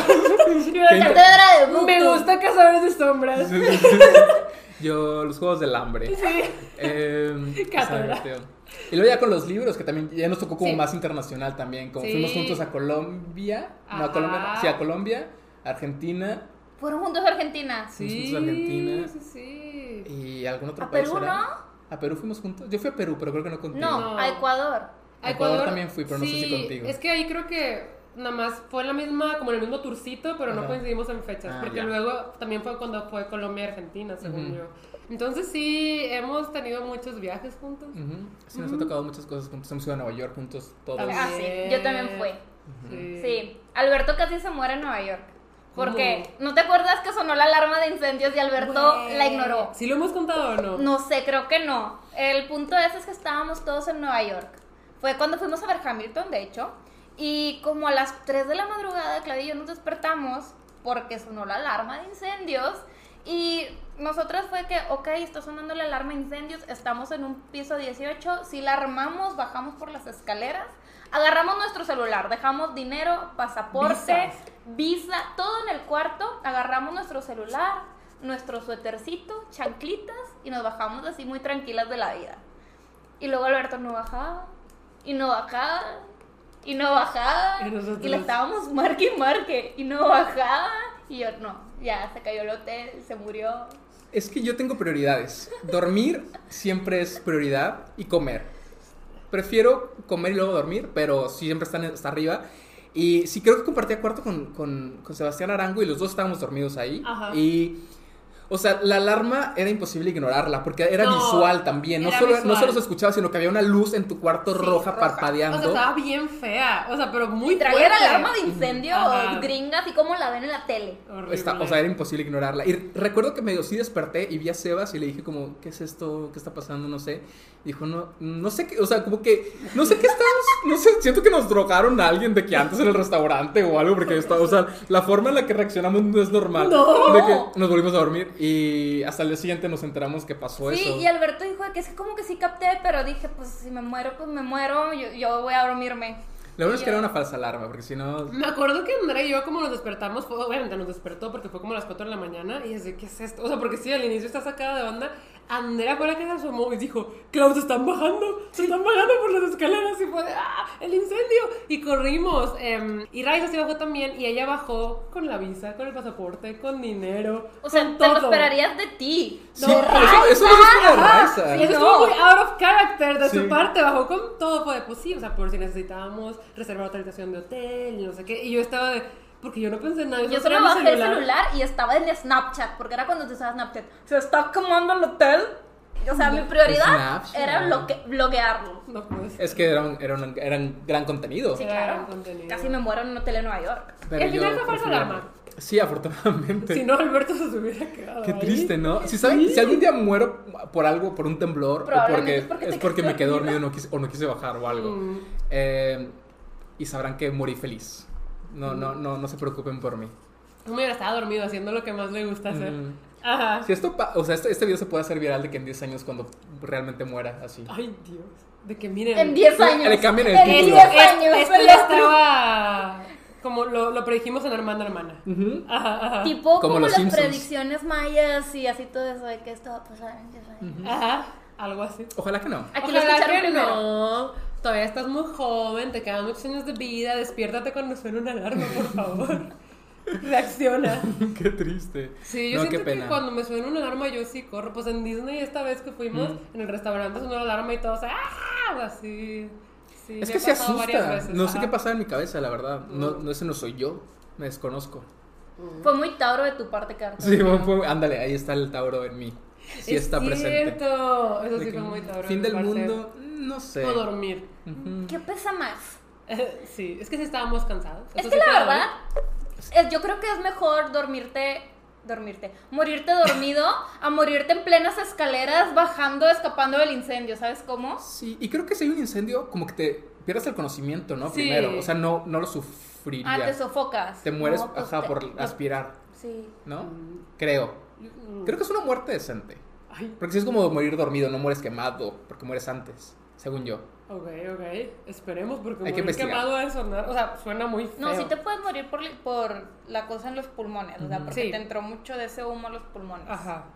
Cátedra de book. Me gusta Cazadores de Sombras. <laughs> Yo, los juegos del hambre. Eh, Cátedra. Y luego ya con los libros, que también ya nos tocó como Sí. más internacional también. Como Sí. fuimos juntos a Colombia. No, a. Colombia, no, sí, a Colombia, Argentina Fueron juntos a Argentina. Fuimos Sí, juntos a Argentina. sí, sí. y algún otro ¿A país. Perú ¿era? no? A Perú fuimos juntos. Yo fui a Perú, pero creo que no contigo. No, a Ecuador. A Ecuador también fui, pero no sé si contigo. Es que ahí creo que nada más fue en la misma, como en el mismo tourcito, pero no coincidimos en fechas, Ah, porque ya. luego también fue cuando fue Colombia y Argentina, según yo. Entonces sí, hemos tenido muchos viajes juntos. Sí, nos ha tocado muchas cosas juntos. Hemos ido a Nueva York juntos todos. También. Ah, sí, yo también fui. Sí. Sí, Alberto casi se muere en Nueva York. Porque, ¿no te acuerdas que sonó la alarma de incendios y Alberto la ignoró? ¿Sí lo hemos contado o no? No sé, creo que no. El punto ese es que estábamos todos en Nueva York. Fue cuando fuimos a ver Hamilton, de hecho. Y como a las 3 de la madrugada, Claudia y yo nos despertamos porque sonó la alarma de incendios. Y nosotras fue que, ok, está sonando la alarma de incendios, estamos en un piso 18, si la armamos, bajamos por las escaleras, agarramos nuestro celular, dejamos dinero, pasaporte, Visas. visa, todo en el cuarto, agarramos nuestro celular, nuestro suétercito, chanclitas y nos bajamos así muy tranquilas de la vida. Y luego Alberto no bajaba, y no bajaba, y no bajaba, Y nosotros- y le estábamos marque y marque, y no bajaba, y yo no, ya se cayó el hotel, se murió. Es que yo tengo prioridades. Dormir siempre es prioridad y comer. Prefiero comer y luego dormir, pero sí siempre están hasta arriba. Y sí creo que compartía cuarto con, con, con Sebastián Arango y los dos estábamos dormidos ahí. Ajá. Y, o sea, la alarma era imposible ignorarla porque era No, visual también. No era solo, no solo se escuchaba, sino que había una luz en tu cuarto Sí, roja, roja. parpadeando. O sea, estaba bien fea. O sea, pero muy traía la fuerte. alarma de incendio Ajá. gringa, así como la ven en la tele. Horrible. Está- o sea, era imposible ignorarla. Y recuerdo que medio sí desperté y vi a Sebas y le dije como, ¿qué es esto? ¿Qué está pasando? No sé. Dijo, no, no sé qué, o sea, como que, no sé qué estamos, no sé, siento que nos drogaron a alguien de que antes en el restaurante o algo, porque está, o sea, la forma en la que reaccionamos no es normal. No. De que nos volvimos a dormir y hasta el día siguiente nos enteramos que pasó Sí, eso. y Alberto dijo que es que como que sí capté, pero dije, pues si me muero, pues me muero, yo, yo voy a dormirme. Lo bueno es Y que era una falsa alarma, porque si no... Me acuerdo que André y yo como nos despertamos, fue, obviamente nos despertó porque fue como a las 4 de la mañana y es de, ¿qué es esto? O sea, porque sí, al inicio está sacada de onda. Andrea fue la que se asomó y dijo, Clau, se están bajando, se están bajando por las escaleras y fue de, ¡ah! ¡El incendio! Y corrimos. em, y Raiza se bajó también y ella bajó con la visa, con el pasaporte, con dinero, O sea, con te lo todo. esperarías de ti. Sí, No, pero eso, eso no es como Raiza. Y eso No. estuvo muy out of character de Sí. su parte, bajó con todo, fue de, pues sí, o sea, por si necesitábamos reservar otra habitación de hotel y no sé qué. Y yo estaba de, porque yo no pensé en nada. Yo solo bajé el celular y estaba en Snapchat, porque era cuando te usaba Snapchat. Se está quemando el hotel. O sea, mi prioridad Snapchat. era bloque- bloquearlo. No puede ser. Es que era un, era un- era un gran contenido. Sí, Era claro. gran contenido. Casi me muero en un hotel en Nueva York. Pero al final fue prefiero- alarma. Sí, afortunadamente. Si no, Alberto se hubiera quedado. Qué ahí. triste, ¿no? Si saben, si algún día muero por algo, por un temblor, o porque, es porque es porque me quedé dormido no quise- o no quise bajar o algo. Mm. Eh, y sabrán que morí feliz. No, no, no, no se preocupen por mí. No me hubiera estado dormido haciendo lo que más le gusta hacer. Mm. Ajá. Si esto, pa- o sea, este, este video se puede hacer viral de que en 10 años cuando realmente muera así. Ay, Dios. De que miren. En 10 Sí, años. le cambian el en título. 10 Es- años. Esto ya estaba. Como lo, lo predijimos en Hermana Hermana. Ujú. Ajá, ajá. Tipo Como como, los las Simpsons. predicciones mayas y así todo eso de que esto va a pasar en 10 años. Ajá. Algo así. Ojalá que no. Aquí lo Ojalá escucharon que primero. no. Todavía estás muy joven, te quedan muchos años de vida. Despiértate cuando suene una alarma, por favor. <laughs> Reacciona. <laughs> qué triste. Sí, yo no, qué siento que cuando me suena una alarma yo sí corro. Pues en Disney esta vez que fuimos, en el restaurante sonó la alarma y todos ¡ah! Así. Sí, Es que se asusta. veces, No sé ajá. qué pasaba en mi cabeza, la verdad. No, no, ese no soy yo. Me desconozco. Fue muy Tauro de tu parte, Carlos. Sí, fue- fue- ándale, ahí está el Tauro en mí. Sí es está presente. cierto. Eso De sí que fue muy tauro. Fin de del parte. mundo, no sé. O dormir. ¿Qué pesa más? sí, es que sí estábamos cansados. Es que la verdad, es- yo creo que es mejor dormirte, dormirte, morirte dormido a morirte en plenas escaleras bajando, escapando del incendio, ¿sabes cómo? Sí, y creo que si hay un incendio, como que te pierdes el conocimiento, ¿no? Sí. Primero, o sea, no, no lo sufrirías. Ah, te sofocas. Te mueres, No, pues ajá, te- por aspirar, Sí. ¿no? Mm. Creo. Mm. Creo que es una muerte decente. Ay, Porque si es como morir dormido, no mueres quemado, porque mueres antes, según yo. ok, ok. Esperemos porque Hay que morir quemado de sonar. O sea, suena muy feo. No, sí te puedes morir por, por la cosa en los pulmones, o sea, porque Sí. te entró mucho de ese humo a los pulmones. Ajá.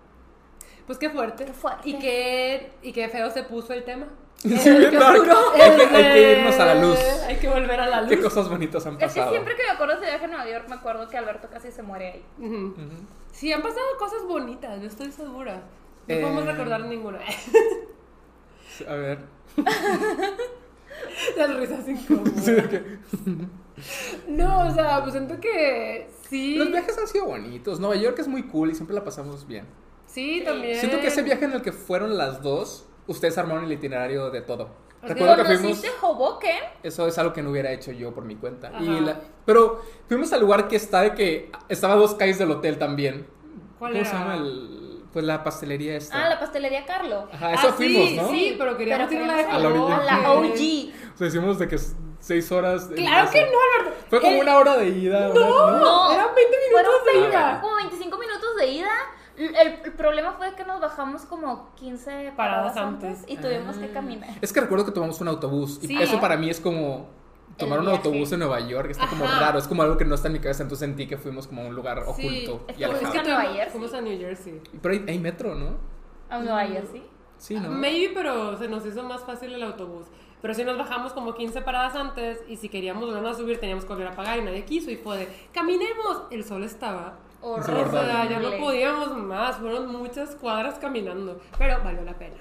Pues qué fuerte. Qué fuerte. Y qué, y qué feo se puso el tema. <laughs> Sí, no, <laughs> hay, que, hay que irnos a la luz. Hay que volver a la luz. ¿Qué cosas bonitas han Es que pasado? siempre que me acuerdo de ese viaje a Nueva York, me acuerdo que Alberto casi se muere ahí. Ujú. Sí, han pasado cosas bonitas, yo estoy segura. No Eh. podemos recordar ninguna. <laughs> A ver. <laughs> Las risas incómodas. No, o sea, pues siento que sí. Los viajes han sido bonitos. Nueva York es muy cool y siempre la pasamos bien. Sí, también. Siento que ese viaje en el que fueron las dos, ustedes armaron el itinerario de todo. Recuerdo que fuimos. ¿Conociste Hoboken? Eso es algo que no hubiera hecho yo por mi cuenta. Ajá. Y la- pero fuimos al lugar que está de que estaba a dos calles del hotel también. ¿Cuál ¿Cómo era? se llama el pues la pastelería esta? Ah, la pastelería Carlo. Ajá, eso Ah, fuimos, sí, ¿no? Sí, pero queríamos Pero ir a la de A la orilla. a la Hoboken. OG. O sea, hicimos de que seis horas. Claro que no, Alberto. Fue como El- una hora de ida. ¿verdad? No, eran 20 Fueron minutos de 20 ida. como 25 minutos de ida. El, el problema fue que nos bajamos como 15 Paradas paradas antes, antes. y tuvimos Ah. que caminar. Es que recuerdo que tomamos un autobús. Y Sí. eso para mí es como tomar un autobús en Nueva York. Está como Ajá. raro. Es como algo que no está en mi cabeza. Entonces sentí que fuimos como a un lugar Sí, oculto es y que alejado. fuiste a Nueva Jersey. Fuimos a New Jersey. Pero hay, hay metro, ¿no? A Nueva Jersey. Sí, ¿no? Maybe, pero se nos hizo más fácil el autobús. Pero sí nos bajamos como 15 paradas antes y si queríamos volver a subir teníamos que volver a pagar y nadie quiso y fue de, caminemos. El sol estaba... O sea, ya no podíamos más, fueron muchas cuadras caminando, pero valió la pena.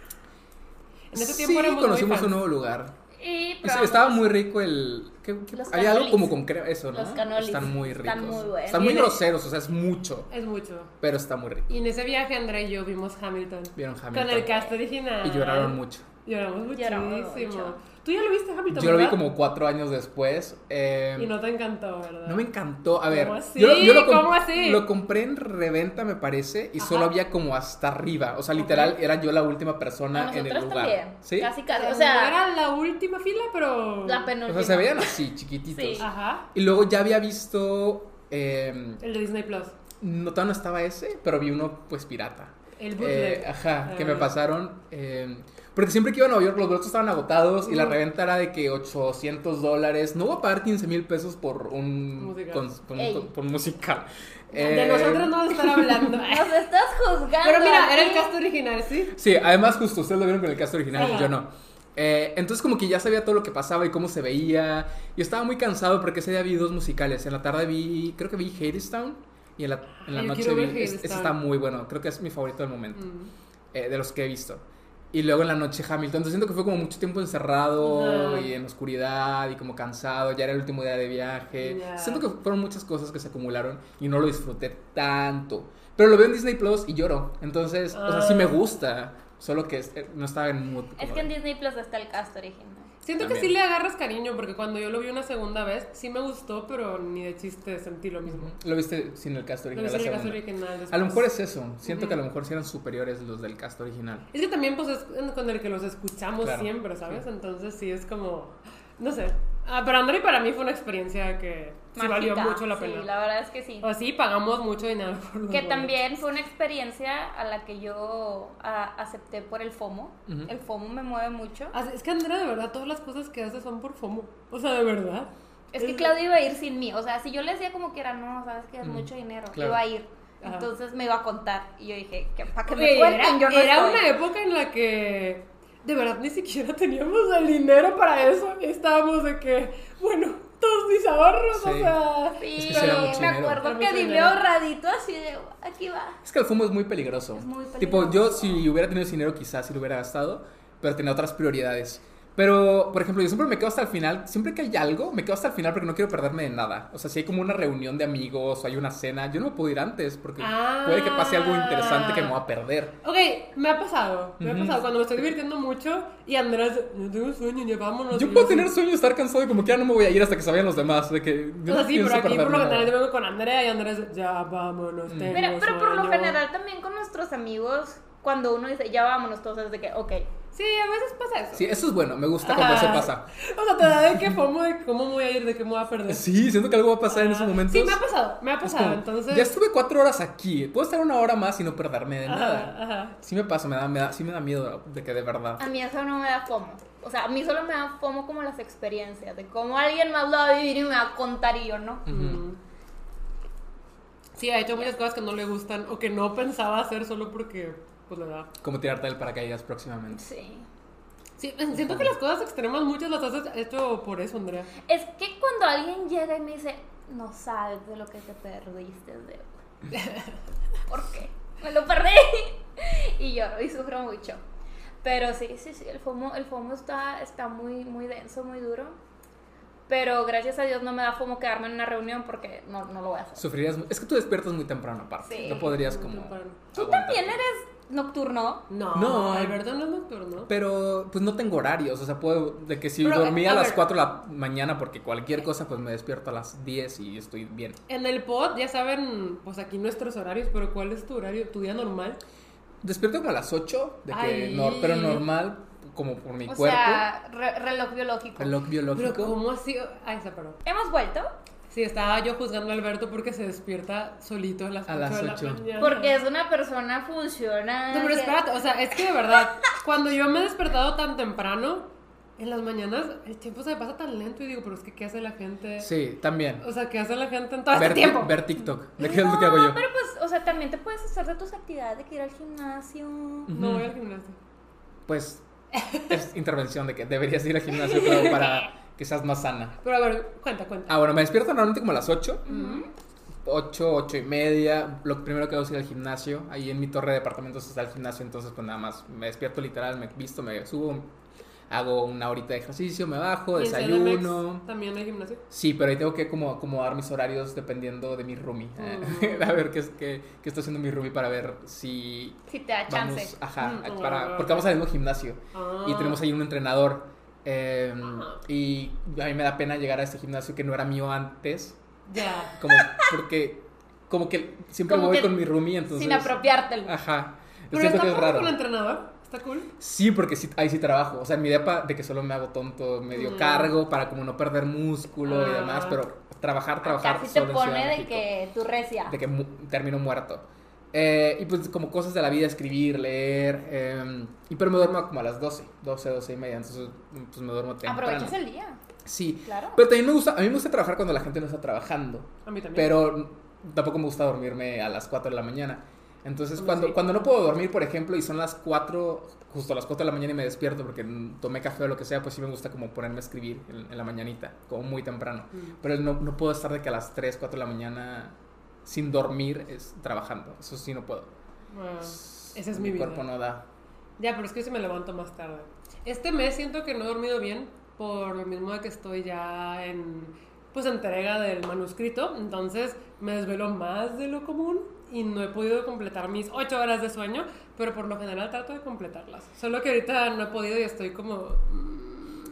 En ese tiempo sí, éramos conocimos muy fans. un nuevo lugar. Y estaba muy rico el... ¿qué- qué- Los Había algo como con crema, eso, ¿no? Los cannolis. Están muy ricos. Están muy buenos. Están muy Tiene- groseros, o sea, es mucho. Es mucho. Pero está muy rico. Y en ese viaje Andrea y yo vimos Hamilton. Vieron Con Hamilton. el cast original. Y lloraron mucho. Lloramos muchísimo. Lloramos mucho. Tú ya lo viste Hamilton, Yo lo vi como cuatro años después. eh, Y no te encantó, ¿verdad? No me encantó. A ver, ¿Cómo así? yo, yo lo, comp- ¿Cómo así? lo compré en reventa, me parece, y Ajá. solo había como hasta arriba. O sea, literal, era yo la última persona en el lugar. también. ¿Sí? Casi, O casi. O sea, no era la última fila, pero... la O penúltima. sea, se veían así, chiquititos. Sí. Ajá. Y luego ya había visto. eh, El de Disney Plus. no, todavía no estaba ese, pero vi uno, pues, pirata. El Eh, bootleg. ajá, que Ah. me pasaron. eh, porque siempre que iba a Nueva York los boletos estaban agotados y la reventa era de que 800 dólares. No voy a pagar 15 mil pesos por un. Musical. con- musical. De Eh, nosotros no a estar hablando. <laughs> Nos estás juzgando. pero mira, era el cast original, ¿sí? Sí, además, justo ustedes lo vieron con el cast original, Ajá. yo no. Eh, entonces, como que ya sabía todo lo que pasaba y cómo se veía. Yo estaba muy cansado porque ese día vi dos musicales. En la tarde vi, creo que vi Hadestown. Y en la, en la Ay, noche vi. Ese Hadestown. está muy bueno. Creo que es mi favorito del momento. Mm. eh, de los que he visto. Y luego en la noche Hamilton. Entonces siento que fue como mucho tiempo encerrado y en oscuridad y como cansado. Ya era el último día de viaje. Siento que fueron muchas cosas que se acumularon y no lo disfruté tanto. Pero lo veo en Disney Plus y lloro. Entonces, o sea, sí me Ah. gusta. Solo que eh, no estaba en mood. Es que en Disney Plus está el cast original. Siento que sí le agarras cariño, porque cuando yo lo vi una segunda vez, sí me gustó, pero ni de chiste sentí lo mismo. Lo viste sin el cast Lo original. la el después. A lo mejor es eso. Siento que a lo mejor sí eran superiores los del cast original. Es que también, pues, es con el que los escuchamos Claro, siempre, ¿sabes? Entonces sí es como. No sé. Ah, pero André para mí fue una experiencia que sí valió mucho la Sí, pena. la verdad es que sí. O sí, pagamos mucho dinero por los Que boletos. también fue una experiencia a la que yo a- acepté por el FOMO. Ujú. El FOMO me mueve mucho. Ah, Es que Andrea, de verdad, todas las cosas que hace son por FOMO. O sea, de verdad. Es que Claudio iba a ir sin mí. O sea, si yo le decía como quiera, no, sabes que es Ujú, mucho dinero, claro. iba a ir. Ajá. Entonces me iba a contar. Y yo dije, para que me cuenten, era yo no era estoy. una época en la que de verdad ni siquiera teníamos el dinero para eso. Estábamos de que, bueno, todos mis ahorros, o Sí. sea. Sí, Es que sí era mucho me dinero. acuerdo que dinero. ahorradito así de, aquí va. Es que el FOMO es muy peligroso. Es muy Tipo, yo peligroso. si hubiera tenido ese dinero quizás sí lo hubiera gastado, pero tenía otras prioridades. Pero, por ejemplo, yo siempre me quedo hasta el final, siempre que hay algo, me quedo hasta el final porque no quiero perderme de nada. O sea, si hay como una reunión de amigos o hay una cena, yo no puedo ir antes porque Ah. puede que pase algo interesante que me voy a perder. Ok, me ha pasado. Me Ujú. ha pasado cuando me estoy divirtiendo mucho y Andrés, no tengo sueño, ya vámonos. Yo puedo así, tener sueño, estar cansado y como que ya no me voy a ir hasta que se vayan los demás. De que yo O sea, no sí, pero aquí por lo general yo vengo con Andrea y Andrés, ya vámonos, tengo Pero, pero por lo sueño". general también con nuestros amigos, cuando uno dice, ya vámonos todos, es de que, ok. Sí, a veces pasa eso. Sí, eso es bueno, me gusta cuando Ajá. eso pasa. O sea, te da de qué fomo, de cómo me voy a ir, de qué me voy a perder. Sí, siento que algo va a pasar en esos Ah, momentos. Sí, me ha pasado, me ha Es pasado. como, entonces. Ya estuve cuatro horas aquí, puedo estar una hora más y no perderme de Ajá, nada. ajá. Sí me pasa, me da, me da, sí me da miedo de que de verdad. A mí eso no me da FOMO. O sea, a mí solo me da FOMO como las experiencias, de cómo alguien más lo va a vivir y me va a contar y yo no. Mm. Sí, ha hecho muchas cosas que no le gustan o que no pensaba hacer solo porque, pues, le da. Como tirarte del paracaídas próximamente. Sí. Sí, siento que las cosas extremas muchas las has hecho por eso, Andrea. Es que cuando alguien llega y me dice, no sabes de lo que te perdiste, de... <laughs> ¿Por qué? Me lo perdí. <laughs> Y lloro y sufro mucho. Pero sí, sí, sí, el FOMO, el FOMO está, está muy, muy denso, muy duro. Pero gracias a Dios no me da FOMO quedarme en una reunión porque no, no lo voy a hacer. Sufrirías. Es que tú despiertas muy temprano, aparte. Sí. No podrías como. Temprano. ¿Tú también eres nocturno? No, No. Alberto no es nocturno. Pero pues no tengo horarios, o sea, puedo, de que si Pero, dormía a a las ver. 4 de la mañana porque cualquier cosa, pues me despierto a las 10 y estoy bien. En el pod, ya saben, pues aquí nuestros horarios, pero ¿cuál es tu horario? ¿Tu día normal? Despierto como a las 8, de que no, pero normal, como por mi O cuerpo, sea, re- reloj biológico. reloj Pero biológico. ¿cómo así? Ay, se paró. Hemos vuelto Sí, estaba yo juzgando a Alberto porque se despierta solito a las A 8 las de la ocho. mañana. porque es una persona funcional. No, pero espérate, o sea, es que de verdad, cuando yo me he despertado tan temprano, en las mañanas el tiempo se me pasa tan lento y digo, pero es que ¿qué hace la gente? Sí, también. O sea, ¿qué hace la gente en todo Ver, este tiempo? ver TikTok, de qué es lo que hago yo. pero pues, o sea, también te puedes hacer de tus actividades de que ir al gimnasio. No voy al gimnasio. Pues es intervención de que deberías ir al gimnasio pero para <laughs> que seas más sana. Pero a ver, cuenta, cuenta. Ah, bueno, me despierto normalmente como a las 8. Ujú. 8, 8 y media. Lo primero que hago es ir al gimnasio. Ahí en mi torre de departamentos está el gimnasio. Entonces, pues nada más me despierto literal, me visto, me subo, hago una horita de ejercicio, me bajo, ¿Y en desayuno. CDMX ¿También hay gimnasio? Sí, pero ahí tengo que como acomodar mis horarios dependiendo de mi roomie. Mm. <laughs> a ver qué, es- qué, qué está haciendo mi roomie para ver si Si te da chance. Ajá, Mm, para, ah, porque vamos al mismo gimnasio. Ah. Y tenemos ahí un entrenador. Eh, Ah. y a mí me da pena llegar a este gimnasio que no era mío antes. Ya. Como porque como que siempre Como voy que con mi roomie, entonces. Sin apropiártelo. Ajá. Pero Siento está que es raro. con el entrenador. Está cool. Sí, porque sí, ahí sí trabajo. O sea, en mi depa de que solo me hago tonto, medio Mm. cargo para como no perder músculo y Ah. demás, pero trabajar, trabajar. Sí te pone de que tu recia. de que mu- termino muerto. Eh, y pues como cosas de la vida, escribir, leer. eh, y pero me duermo como a las 12, 12, 12 y media. Entonces pues me duermo temprano. Aprovechas el día. Sí. Claro. Pero también me gusta, a mí me gusta trabajar cuando la gente no está trabajando. A mí también. Pero tampoco me gusta dormirme a las 4 de la mañana. Entonces, cuando, sí. cuando no puedo dormir, por ejemplo, y son las 4, justo a las 4 de la mañana y me despierto porque tomé café o lo que sea, pues sí me gusta como ponerme a escribir en, en la mañanita, como muy temprano. Mm. Pero no, no puedo estar de que a las 3, 4 de la mañana sin dormir es, trabajando. Eso sí no puedo. Ah, esa es mi vida. cuerpo no da. Ya, pero es que si me levanto más tarde. Este mes siento que no he dormido bien por lo mismo de que estoy ya en pues entrega del manuscrito, entonces me desvelo más de lo común y no he podido completar mis ocho horas de sueño, pero por lo general trato de completarlas. Solo que ahorita no he podido y estoy como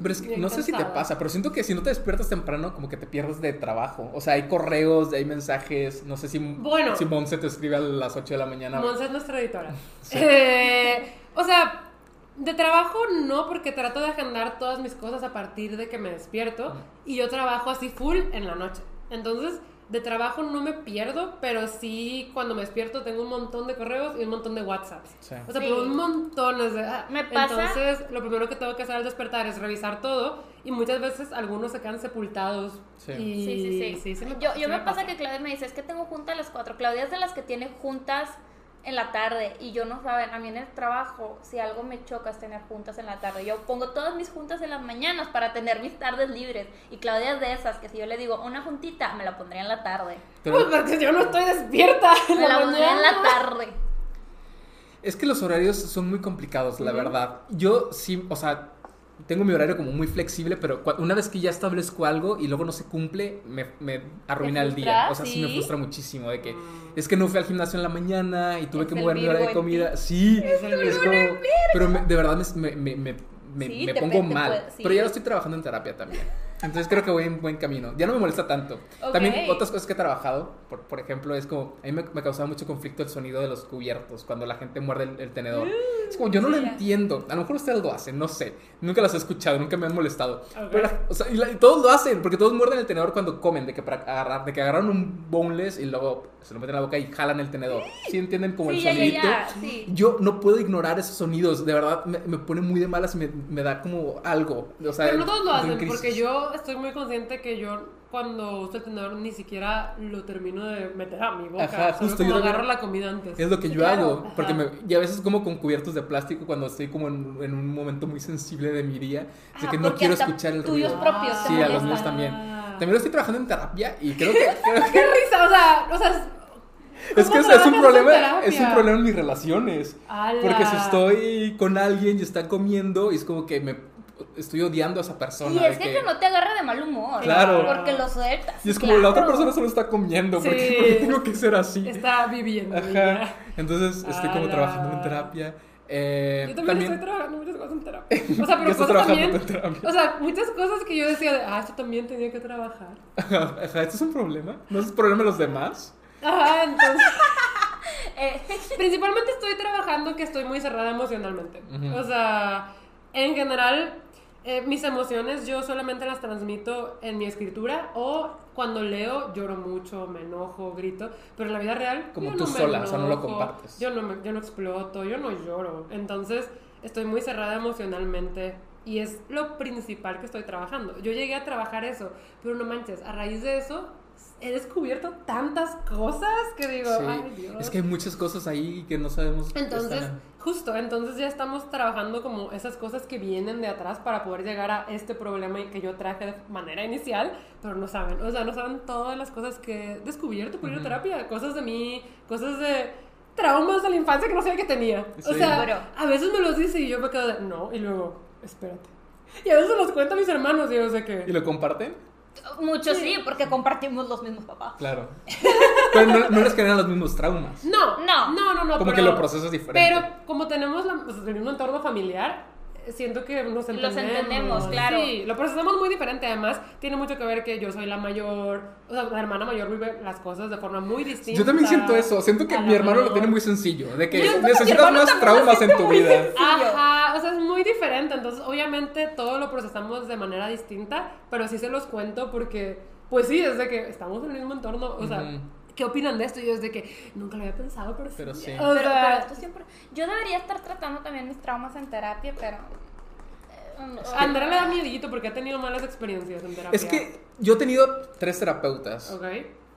Pero es que no sé si te pasa, pero siento que si no te despiertas temprano, como que te pierdes de trabajo. O sea, hay correos, hay mensajes. No sé si, Bueno. si Monse te escribe a las 8 de la mañana. Monse es nuestra editora. Sí. Eh, o sea, de trabajo no, porque trato de agendar todas mis cosas a partir de que me despierto y yo trabajo así full en la noche. Entonces, de trabajo no me pierdo, pero sí cuando me despierto tengo un montón de correos y un montón de WhatsApps. Sí. O sea, Sí. pero un montón. o sea, Me pasa- Entonces, lo primero que tengo que hacer al despertar es revisar todo y muchas veces algunos se quedan sepultados. Sí. Y Sí, sí, sí. sí me yo me pasa que Claudia me dice, es que tengo junta a las 4. Claudia es de las que tiene juntas en la tarde y yo no saben, a mí en el trabajo, si algo me choca es tener juntas en la tarde. Yo pongo todas mis juntas en las mañanas para tener mis tardes libres y Claudia es de esas que si yo le digo una juntita, me la pondría en la tarde. Pero Pues porque yo no estoy despierta en Me la la pondría en la tarde. es que los horarios son muy complicados, la verdad. Yo sí, o sea, tengo mi horario como muy flexible, pero una vez que ya establezco algo y luego no se cumple, me, me arruina ¿Te el día. O sea, sí. me Sí. frustra muchísimo de que Mm. es que no fui al gimnasio en la mañana y tuve Es que mover mi hora de comida. Sí, Es es como- pero me- de verdad me, me, me, me- Sí, me te pongo te mal. puede- sí. Pero ya lo estoy trabajando en terapia también. Entonces creo que voy en buen camino. Ya no me molesta tanto. Ok. También otras cosas que he trabajado, por, por ejemplo, es como, a mí me, me causaba mucho conflicto el sonido de los cubiertos cuando la gente muerde el, el tenedor. es como, yo no lo sí. entiendo. A lo mejor ustedes lo hacen, no sé. Nunca las he escuchado, nunca me han molestado. Ok. Pero la- o sea, y, la- y todos lo hacen, porque todos muerden el tenedor cuando comen, de que para agarrar, de que agarran un boneless y luego se lo meten en la boca y jalan el tenedor. ¿Sí entienden como Sí, el ya, ya, sonidito? ya, sí. Yo no puedo ignorar esos sonidos, de verdad me, me pone muy de malas y me, me da como algo. O sea, Pero no todos lo hacen, porque yo estoy muy consciente que yo cuando uso el tenedor ni siquiera lo termino de meter a mi boca. Ajá, solo justo, como yo también- agarro la comida antes. Es lo que Sí, yo claro. hago, porque me, y a veces como con cubiertos de plástico cuando estoy como en, en un momento muy sensible de mi día, así Ah, que no quiero escuchar el tuyos ruido. propios Sí, a los míos también. También lo estoy trabajando en terapia y creo que... <laughs> creo que- ¡Qué risa! O sea, o sea, Es que ¿Cómo es, es un problema, es un problema en mis relaciones. Porque si estoy con alguien y están comiendo, y es como que me estoy odiando a esa persona. Y es que, que no te agarra de mal humor. Claro. Porque lo sueltas. Y es como la otra persona solo está comiendo, ¿por qué, Sí. por <laughs> qué tengo que ser así? Está viviendo. Ajá. ya. Entonces estoy como Ala. trabajando en terapia. Eh, Yo también, estoy trabajando muchas cosas en terapia. <laughs> O sea, ¿Qué pero cosas trabajando también. en terapia? O sea, muchas cosas que yo decía de, ah, esto también tenía que trabajar. <laughs> Ajá, ¿esto es un problema? ¿No es un problema de los demás? Ajá, entonces. Eh, Principalmente estoy trabajando que estoy muy cerrada emocionalmente. O sea, en general, eh, mis emociones yo solamente las transmito en mi escritura o cuando leo lloro mucho, me enojo, grito, pero en la vida real Como yo tú no me sola, o sea, no lo enojo, compartes. Yo no, me- yo no exploto, yo no lloro. Entonces, estoy muy cerrada emocionalmente y es lo principal que estoy trabajando. Yo llegué a trabajar eso, pero no manches, a raíz de eso he descubierto tantas cosas que digo, Sí. ay Dios. Es que hay muchas cosas ahí que no sabemos. Entonces, están- justo, entonces ya estamos trabajando como esas cosas que vienen de atrás para poder llegar a este problema que yo traje de manera inicial, pero no saben, o sea, no saben todas las cosas que he descubierto por ir a Ujú. terapia, cosas de mí, cosas de traumas de la infancia que no sabía que tenía. O Sí. sea, Pero- a veces me los dice y yo me quedo de, no, y luego, espérate. Y a veces los cuento a mis hermanos y yo sé ¿Y que... lo comparten? Muchos sí, porque compartimos los mismos papás. Claro. Pero no, no les generan los mismos traumas. No, No. no, no, no. Como que pero- lo procesas diferente. Pero como tenemos la, pues, en un entorno familiar, siento que nos entendemos. entendemos, claro. Sí, lo procesamos muy diferente. Además, tiene mucho que ver que yo soy la mayor, o sea, la hermana mayor vive las cosas de forma muy distinta. Yo también siento eso. Siento que mi hermano lo tiene muy sencillo. De que necesitas más traumas en tu vida. sencillo. Ajá, o sea, es muy diferente. Entonces, obviamente, todo lo procesamos de manera distinta, pero sí se los cuento porque, pues sí, desde que estamos en el mismo entorno, o sea. ¿Qué opinan de esto? Y yo desde que nunca lo había pensado, pero sí. Pero sí. O Pero, sea, pero esto siempre. Yo debería estar tratando también mis traumas en terapia, pero. eh, no. a Andrea le da miedito porque ha tenido malas experiencias en terapia. Es que yo he tenido tres terapeutas. Ok.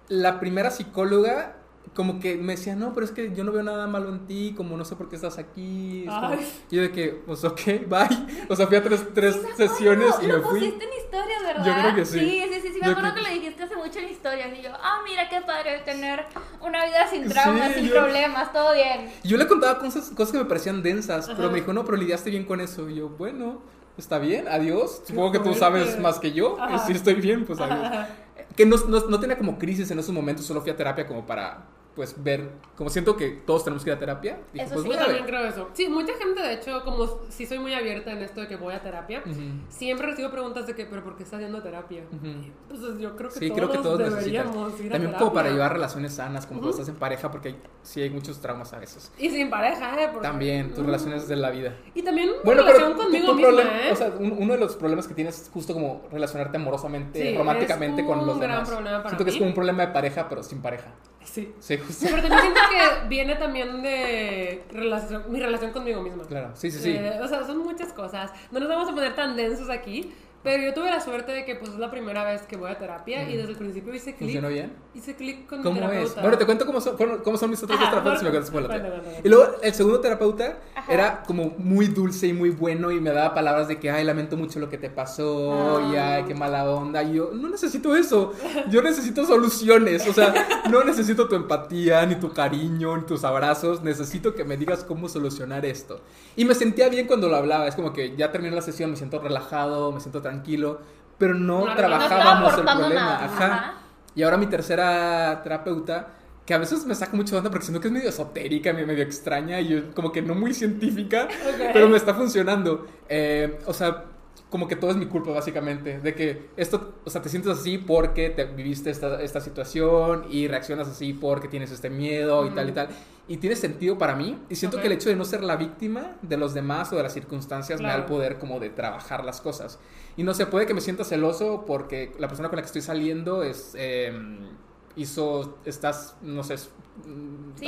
La primera psicóloga, como que me decía, no, pero es que yo no veo nada malo en ti, como no sé por qué estás aquí. Es como- Ay. Y yo de que, pues ok, bye. O sea, fui a tres, tres Sí, sesiones y me Lo fui. pusiste en historias, ¿verdad? Yo creo que sí. Sí, sí, sí, sí. Me Yo acuerdo creo- que lo dijiste hace mucho en historias. Y yo, ah, mira qué padre tener una vida sin traumas, Sí, sin yo- problemas, todo bien. Y yo le contaba cosas, cosas que me parecían densas, pero me dijo, no, pero lidiaste bien con eso. Y yo, bueno, está bien, adiós. Supongo que tú sabes más que yo. Ajá. Y si estoy bien, pues adiós. Ajá. Que no, no, no tenía como crisis en esos momentos, solo fui a terapia como para, pues, ver, como siento que todos tenemos que ir a terapia. Dije, Eso pues sí, Yo también creo eso. Sí, mucha gente, de hecho, como si soy muy abierta en esto de que voy a terapia, siempre recibo preguntas de que, ¿pero por qué estás yendo a terapia? Entonces yo creo que Sí, todos, creo que todos necesitan. deberíamos ir a También terapia. como para llevar relaciones sanas, como cuando Ujú. estás en pareja, porque hay- sí hay muchos traumas a veces. Y sin pareja, ¿eh? Porque- También, tus relaciones de la vida. Y también Bueno, relación pero conmigo misma, problema- ¿eh? o sea, un- uno de los problemas que tienes es justo como relacionarte amorosamente, Sí, románticamente es con los gran demás. Siento que es como un problema de pareja, pero sin pareja. Sí. Sí, justo. Pero también siento que viene también de relación, mi relación conmigo misma. Claro, sí, sí, sí. Eh, o sea, son muchas cosas. No nos vamos a poner tan densos aquí, pero yo tuve la suerte de que pues es la primera vez que voy a terapia y desde el principio hice clic. ¿Funcionó bien? Hice clic con mi ¿Cómo es? terapeuta. Bueno, te cuento cómo son, cómo son mis otros dos terapeutas y me bueno, lo cuenta, tuyo. cuenta, cuenta. Y luego el segundo terapeuta Ajá. era como muy dulce y muy bueno y me daba palabras de que, ay, lamento mucho lo que te pasó y Ah. ay, qué mala onda. Y yo, no necesito eso. Yo necesito soluciones. O sea, no necesito tu empatía, ni tu cariño, ni tus abrazos. Necesito que me digas cómo solucionar esto. Y me sentía bien cuando lo hablaba. Es como que ya terminé la sesión, me siento relajado, me siento tranquilo. Pero no, No, no No trabajábamos el problema. nada. Ajá. Ajá. Y ahora mi tercera terapeuta, que a veces me saca mucho de onda porque siento que es medio esotérica, medio, extraña y yo- como que no muy científica, pero me está funcionando. Eh, o sea, como que todo es mi culpa básicamente, de que esto, o sea, te sientes así porque te viviste esta, esta situación y reaccionas así porque tienes este miedo y Mm. tal y tal. Y tiene sentido para mí. Y siento Ok. que el hecho de no ser la víctima de los demás o de las circunstancias me da el Claro. poder como de trabajar las cosas. Y no sé, puede que me sienta celoso porque la persona con la que estoy saliendo es... eh, hizo, estás, no sé, Sí.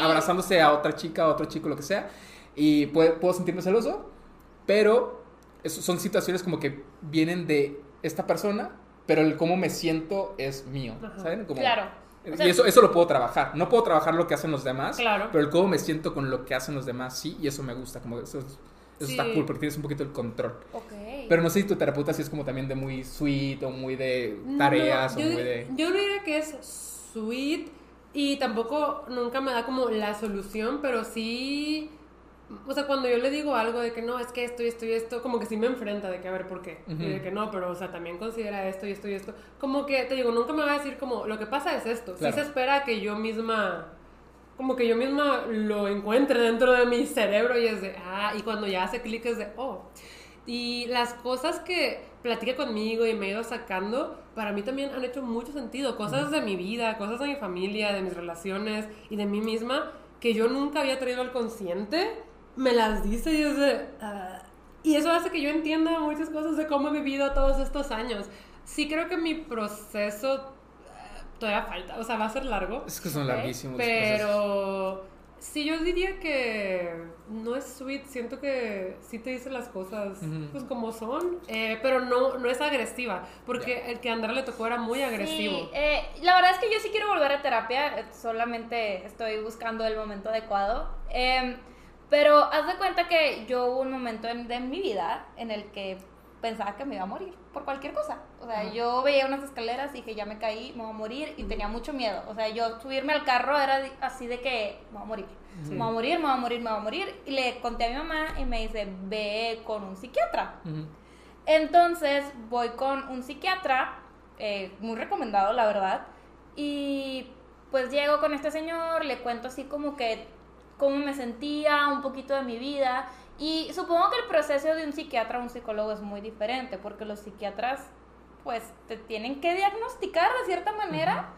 abrazándose a otra chica, a otro chico, lo que sea. Y puede- puedo sentirme celoso, pero eso son situaciones como que vienen de esta persona, pero el cómo me siento es mío, Ajá. ¿saben? Como- Claro. O sea- y eso, eso lo puedo trabajar. No puedo trabajar lo que hacen los demás, Claro. pero el cómo me siento con lo que hacen los demás, sí, y eso me gusta. Como eso, es- eso está Sí. cool porque tienes un poquito el control. Ok. Pero no sé si tu terapeuta sí es como también de muy sweet o muy de tareas No, o yo, muy de... yo no diría que es sweet, Y tampoco nunca me da como la solución, pero sí... O sea, cuando yo le digo algo de que no, es que esto y esto y esto, como que sí me enfrenta de que a ver por qué. Ujú. Y de que no, pero o sea, también considera esto y esto y esto. Como que, te digo, nunca me va a decir como, lo que pasa es esto. Claro. Sí se espera que yo misma como que yo misma lo encuentre dentro de mi cerebro y es de, ah, y cuando ya hace clic es de, oh. Y las cosas que platica conmigo y me he ido sacando, para mí también han hecho mucho sentido. Cosas de mi vida, cosas de mi familia, de mis relaciones y de mí misma que yo nunca había traído al consciente, me las dice y es de, ah. Y eso hace que yo entienda muchas cosas de cómo he vivido todos estos años. Sí creo que mi proceso eh, todavía falta, o sea, va a ser largo. Es que son larguísimos. Pero sí, yo diría que no es sweet. Siento que sí te dice las cosas pues como son, eh, pero no, no es agresiva. Porque el que a Andrea le tocó era muy agresivo. Sí, eh, la verdad es que yo sí quiero volver a terapia, solamente estoy buscando el momento adecuado. Em, pero haz de cuenta que yo hubo un momento en, de mi vida en el que pensaba que me iba a morir por cualquier cosa. O sea, Ajá. yo veía unas escaleras y dije, ya me caí, me voy a morir y tenía mucho miedo. O sea, yo subirme al carro era así de que me voy a morir. Sí. Me voy a morir, me voy a morir, me voy a morir. Y le conté a mi mamá y me dice, ve con un psiquiatra. Entonces voy con un psiquiatra, eh, muy recomendado la verdad, y pues llego con este señor, le cuento así como que cómo me sentía, un poquito de mi vida, y supongo que el proceso de un psiquiatra a un psicólogo es muy diferente, porque los psiquiatras pues te tienen que diagnosticar de cierta manera.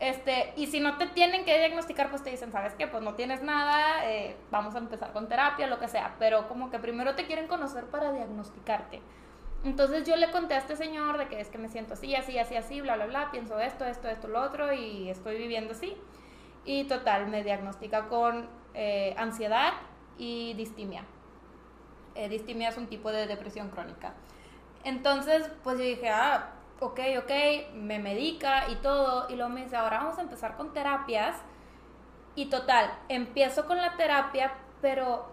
Este, y si no te tienen que diagnosticar, pues te dicen, ¿sabes qué? Pues no tienes nada, eh, vamos a empezar con terapia, lo que sea. Pero como que primero te quieren conocer para diagnosticarte. Entonces yo le conté a este señor de que es que me siento así, así, así, así, bla, bla, bla, pienso esto, esto, esto, lo otro y estoy viviendo así. Y total, me diagnostica con eh, ansiedad y distimia. Eh, distimia es un tipo de depresión crónica. Entonces, pues yo dije, ah, ok, ok, me medica y todo. Y luego me dice, ahora vamos a empezar con terapias. Y total, empiezo con la terapia, pero,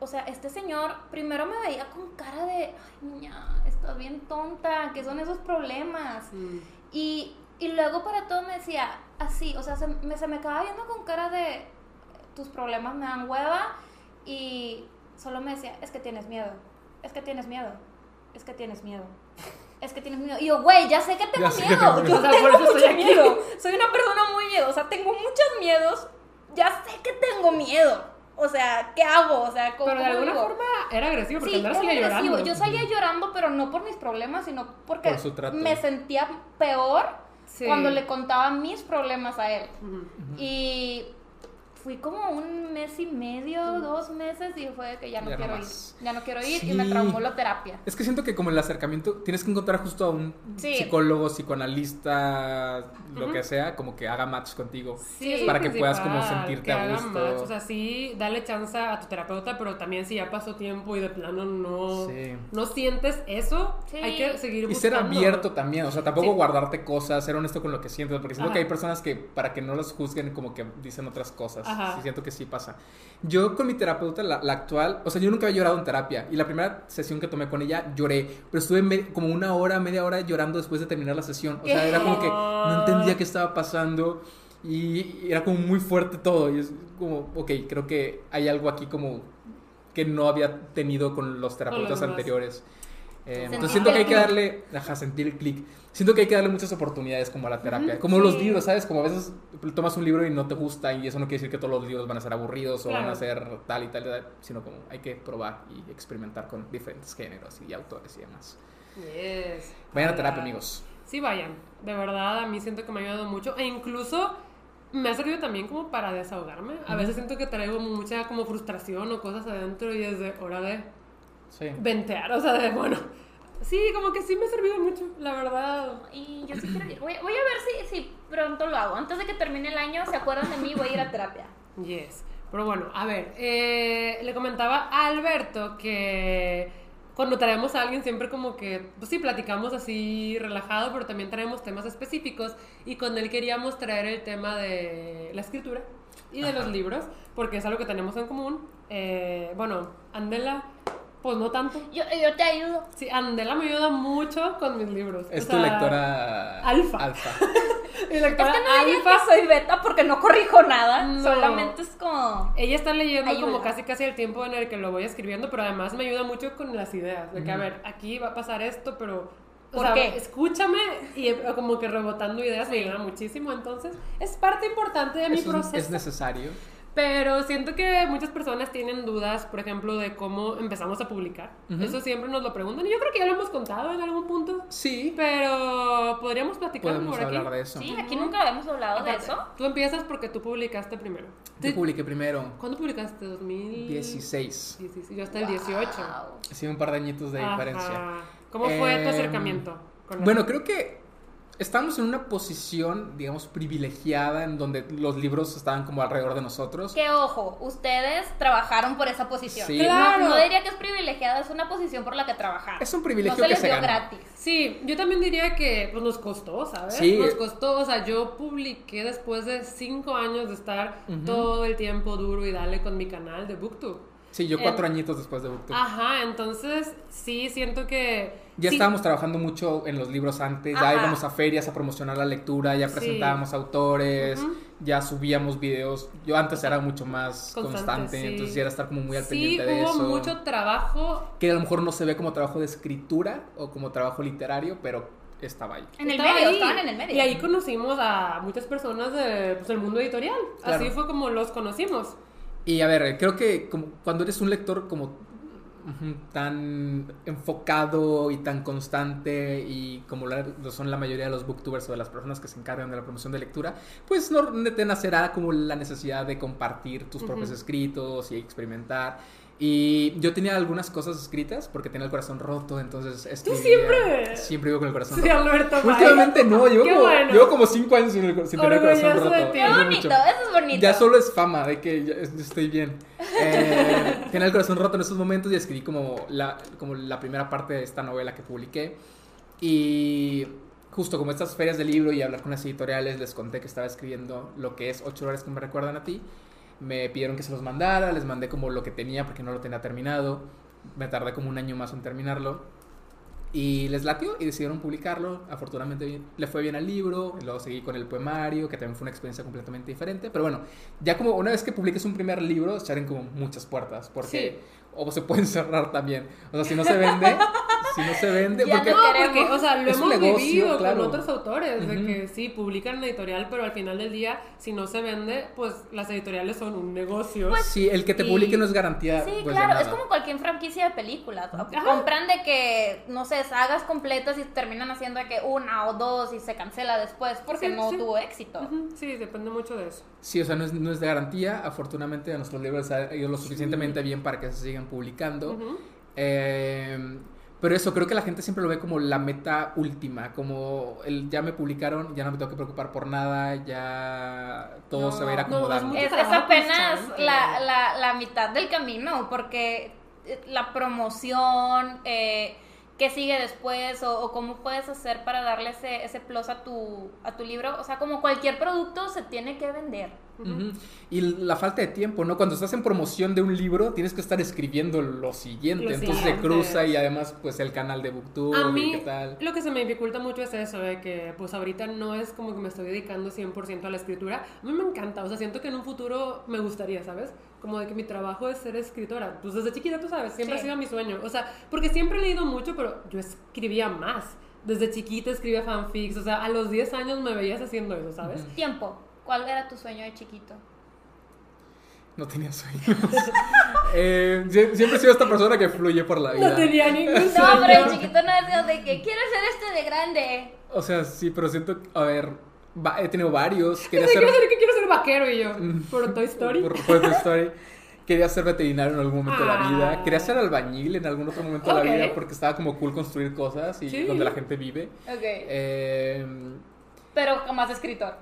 o sea, este señor primero me veía con cara de, ay, niña, estás bien tonta, ¿qué son esos problemas? Mm. Y, y luego para todo me decía así, o sea, se me, se me acaba viendo con cara de tus problemas me dan hueva y solo me decía, es que tienes miedo, es que tienes miedo, es que tienes miedo, es que tienes miedo. Y yo, güey, ya sé que tengo Ya sé que miedo, tengo yo miedo. <laughs> O sea, tengo por eso mucho estoy aquí. miedo, soy una persona muy miedosa, tengo muchos miedos, ya sé que tengo miedo. O sea, ¿qué hago? O sea, ¿cómo, Pero de alguna digo? forma era agresivo porque Sí, salía agresivo. llorando. Yo salía llorando, pero no por mis problemas, sino porque Por su trato. me sentía peor Sí. cuando le contaba mis problemas a él. Y fui como un mes y medio, dos meses, y fue de que ya no Ya quiero ir. Ya no quiero ir Sí. y me traumó la terapia. Es que siento que como el acercamiento tienes que encontrar justo a un Sí. psicólogo, psicoanalista, lo que sea, como que haga match contigo. Sí, Para que puedas como sentirte que a haga gusto. match. O sea, sí, dale chance a tu terapeuta, pero también si ya pasó tiempo y de plano no, Sí. no sientes eso, Sí. hay que seguir Y ser buscando. abierto también, o sea, tampoco Sí. guardarte cosas, ser honesto con lo que sientes, porque siento Ajá. que hay personas que para que no los juzguen como que dicen otras cosas. Ajá. Sí, siento que sí pasa. Yo con mi terapeuta, la, la actual, o sea, yo nunca había llorado en terapia y la primera sesión que tomé con ella lloré, pero estuve como una hora, media hora llorando después de terminar la sesión. O sea, ¿Qué? era como que no entendía qué estaba pasando y era como muy fuerte todo y es como, ok, creo que hay algo aquí como que no había tenido con los terapeutas demás. anteriores. Eh, entonces siento que hay que darle, ajá, sentir el clic. Siento que hay que darle muchas oportunidades como a la terapia. Como los sí. libros, ¿sabes? Como a veces tomas un libro y no te gusta y eso no quiere decir que todos los libros van a ser aburridos o van a Claro. ser tal y tal, y tal, sino como hay que probar y experimentar con diferentes géneros y autores y demás. Yes. Vayan a terapia, amigos. Sí, vayan. De verdad, a mí siento que me ha ayudado mucho. E incluso me ha servido también como para desahogarme. A veces siento que traigo mucha como frustración o cosas adentro y es de hora de Sí. ventear. O sea, de bueno. Sí, como que sí me ha servido mucho, la verdad. Y yo sí quiero ir. Voy, voy a ver si, si pronto lo hago. Antes de que termine el año, se acuerdan de mí, voy a ir a terapia. Yes. Pero bueno, a ver, eh, le comentaba a Alberto que cuando traemos a alguien siempre como que, pues sí, platicamos así relajado, pero también traemos temas específicos y con él queríamos traer el tema de la escritura y de los libros, porque es algo que tenemos en común. Eh, bueno, Andela, pues no tanto. Yo, yo te ayudo. Sí, Andela me ayuda mucho con mis libros. Es O tu sea, lectora alfa. alfa. <laughs> Mi Es lectora que no alfa. que soy beta porque no corrijo nada. No. Solamente es como. Ella está leyendo Ayuda. como casi casi el tiempo en el que lo voy escribiendo, pero además me ayuda mucho con las ideas. De que, a ver, aquí va a pasar esto, pero. o ¿Por sea, qué? Escúchame y eh, como que rebotando ideas me ayuda muchísimo. Entonces, es parte importante de mi Eso es- proceso. es necesario. Pero siento que muchas personas tienen dudas, por ejemplo, de cómo empezamos a publicar. Ujú. Eso siempre nos lo preguntan y yo creo que ya lo hemos contado en algún punto. Sí, Pero podríamos platicar podemos por aquí. hablar de eso. Sí, aquí nunca habíamos hablado de Aparte, eso. Tú empiezas porque tú publicaste primero. Yo publiqué primero, ¿Cuándo publicaste? ¿2016? 16. 16, yo hasta el 18. Wow. Sí, un par de añitos de diferencia. Ajá. ¿Cómo fue tu Em, acercamiento? con Bueno, creo que estamos en una posición, digamos, privilegiada en donde los libros estaban como alrededor de nosotros. Que ojo, ustedes trabajaron por esa posición. Sí. Claro. No, diría que es privilegiada, es una posición por la que trabajaron. Es un privilegio no se que les se dio gana. gratis. Sí, yo también diría que pues, nos costó, ¿sabes? Sí. Nos costó, o sea, yo publiqué después de cinco años de estar todo el tiempo duro y dale con mi canal de BookTube. Sí, yo cuatro Em, añitos después de BookTube. Ajá, entonces sí siento que... Ya sí, estábamos trabajando mucho en los libros antes, ya íbamos a ferias a promocionar la lectura, ya Sí. presentábamos autores, ya subíamos videos. Yo antes era mucho más Constante, constante, sí. entonces ya era estar como muy al Sí, pendiente de hubo eso. mucho trabajo Que a lo mejor no se ve como trabajo de escritura o como trabajo literario, pero estaba ahí. En el Estaba medio, ahí. estaban en el medio. Y ahí conocimos a muchas personas de, pues, del mundo editorial. Claro. Así fue como los conocimos. Y a ver, creo que como cuando eres un lector como tan enfocado y tan constante y como lo son la mayoría de los booktubers o de las personas que se encargan de la promoción de lectura, pues no te nacerá como la necesidad de compartir tus propios escritos y experimentar. Y yo tenía algunas cosas escritas porque tenía el corazón roto, entonces escribía. siempre- Siempre vivo con el corazón Sí, roto. Alberto. Últimamente no, llevo como, bueno. llevo como cinco años sin, el- sin tener el corazón roto. de ti. Qué es bonito, mucho. eso es bonito. Ya solo es fama de que es- estoy bien. Eh, <laughs> tenía el corazón roto en esos momentos y escribí como la, como la primera parte de esta novela que publiqué. Y justo como estas ferias de libro y hablar con las editoriales, les conté que estaba escribiendo lo que es ocho horas que me recuerdan a ti. Me pidieron que se los mandara, les mandé como lo que tenía porque no lo tenía terminado. Me tardé como un año más en terminarlo. Y les latió y decidieron publicarlo. Afortunadamente le fue bien al libro. Luego seguí con el poemario, que también fue una experiencia completamente diferente. Pero bueno, ya como una vez que publiques un primer libro, se abren como muchas puertas. Porque o se pueden <laughs> cerrar también. O sea, si no se vende, si no se vende, Ya porque no porque, o sea, lo hemos negocio, vivido claro. con otros autores, de que sí, publican en editorial, pero al final del día, si no se vende, pues las editoriales son un negocio. sí, el que te y- publique no es garantía. Sí, pues, claro, es como cualquier franquicia de películas. Compran de que, no sé, sagas completas y terminan haciendo de que una o dos y se cancela después porque Sí, no sí. tuvo éxito. Sí, depende mucho de eso. Sí, o sea, no es, no es de garantía. Afortunadamente, a nuestros libros ha ido lo suficientemente bien para que se sigan publicando. Eh, pero eso, creo que la gente siempre lo ve como la meta última, como el ya me publicaron, ya no me tengo que preocupar por nada, ya todo No, se va a ir acomodando. Es, apenas la, la, la mitad del camino, porque eh, la promoción, eh, qué sigue después, o, o cómo puedes hacer para darle ese, ese plus a tu, a tu libro. O sea, como cualquier producto se tiene que vender. Ujú. Y la falta de tiempo, ¿no? Cuando estás en promoción de un libro, tienes que estar escribiendo lo siguiente. Lo Entonces siguiente. se cruza y además, pues el canal de Booktube A y mí qué tal. lo que se me dificulta mucho es eso, de que pues ahorita no es como que me estoy dedicando 100% a la escritura. A mí me encanta, o sea, siento que en un futuro me gustaría, ¿sabes? Como de que mi trabajo es ser escritora. Pues desde chiquita, tú sabes, siempre Sí. ha sido mi sueño. O sea, porque siempre he leído mucho, pero yo escribía más. Desde chiquita escribía fanfics, o sea, a los 10 años me veías haciendo eso, ¿sabes? Tiempo. ¿Cuál era tu sueño de chiquito? No tenía sueños. <laughs> Eh, sie- siempre he sido esta persona que fluye por la vida. <laughs> No tenía ningún No, sueño. pero de chiquito no decías de que quiero ser este de grande. O sea, sí, pero siento, que- a ver, va- he tenido varios. <laughs> Quería ser... quiero ser, que quiero ser vaquero y yo, Mm. por Toy Story. Por, por Toy Story. Quería ser veterinario en algún momento de la vida. Ah. Quería ser albañil en algún otro momento de la vida porque estaba como cool construir cosas y Sí. donde la gente vive. Ok. Eh, Pero jamás escritor.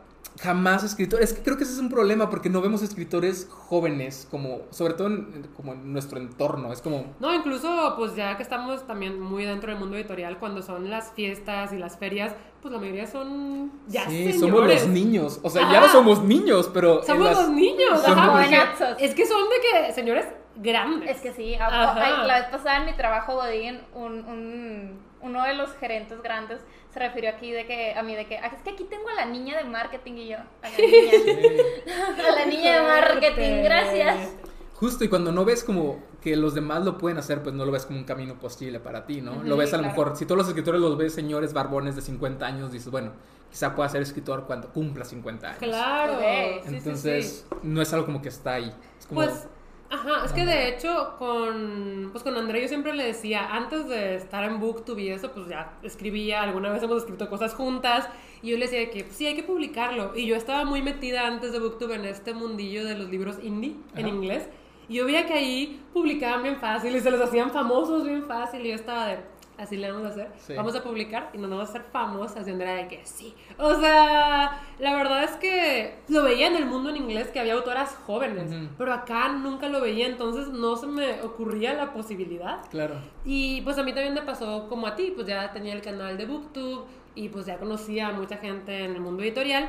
Jamás escritor. Es que creo que ese es un problema porque no vemos escritores jóvenes, como, sobre todo en, como en nuestro entorno. Es como, No, incluso, pues ya que estamos también muy dentro del mundo editorial, cuando son las fiestas y las ferias, pues la mayoría son ya sí, señores. somos los niños. O sea, ya no somos niños, pero. Somos las- los niños. Somos ajá, jovenazos. Es que son de que señores grandes. Es que sí, a- Ajá. ay, la vez pasada en mi trabajo Godín, un, un uno de los gerentes grandes se refirió aquí de que a mí de que "Ah, es que aquí tengo a la niña de marketing y yo a la niña, <laughs> <laughs> a la niña de marketing gracias Justo, y cuando no ves como que los demás lo pueden hacer, pues no lo ves como un camino posible para ti, ¿no? Lo ves a lo mejor, si todos los escritores los ves señores barbones de 50 años, dices, bueno, quizá pueda ser escritor cuando cumpla 50 años. Claro. Sí, sí, Entonces, sí. no es algo como que está ahí. Es como, Pues, ajá, es que de hecho con, pues con André yo siempre le decía, antes de estar en BookTube y eso, pues ya escribía, alguna vez hemos escrito cosas juntas, y yo le decía que pues, sí, hay que publicarlo. Y yo estaba muy metida antes de BookTube en este mundillo de los libros indie, en inglés, y yo veía que ahí publicaban bien fácil y se los hacían famosos bien fácil, y yo estaba de... Así le vamos a hacer. Sí. Vamos a publicar y nos vamos a hacer famosas. Y Andrea de que sí. O sea, la verdad es que lo veía en el mundo en inglés que había autoras jóvenes. Ujú. Pero acá nunca lo veía, entonces no se me ocurría la posibilidad. Claro. Y pues a mí también me pasó como a ti, pues ya tenía el canal de BookTube y pues ya conocía a mucha gente en el mundo editorial.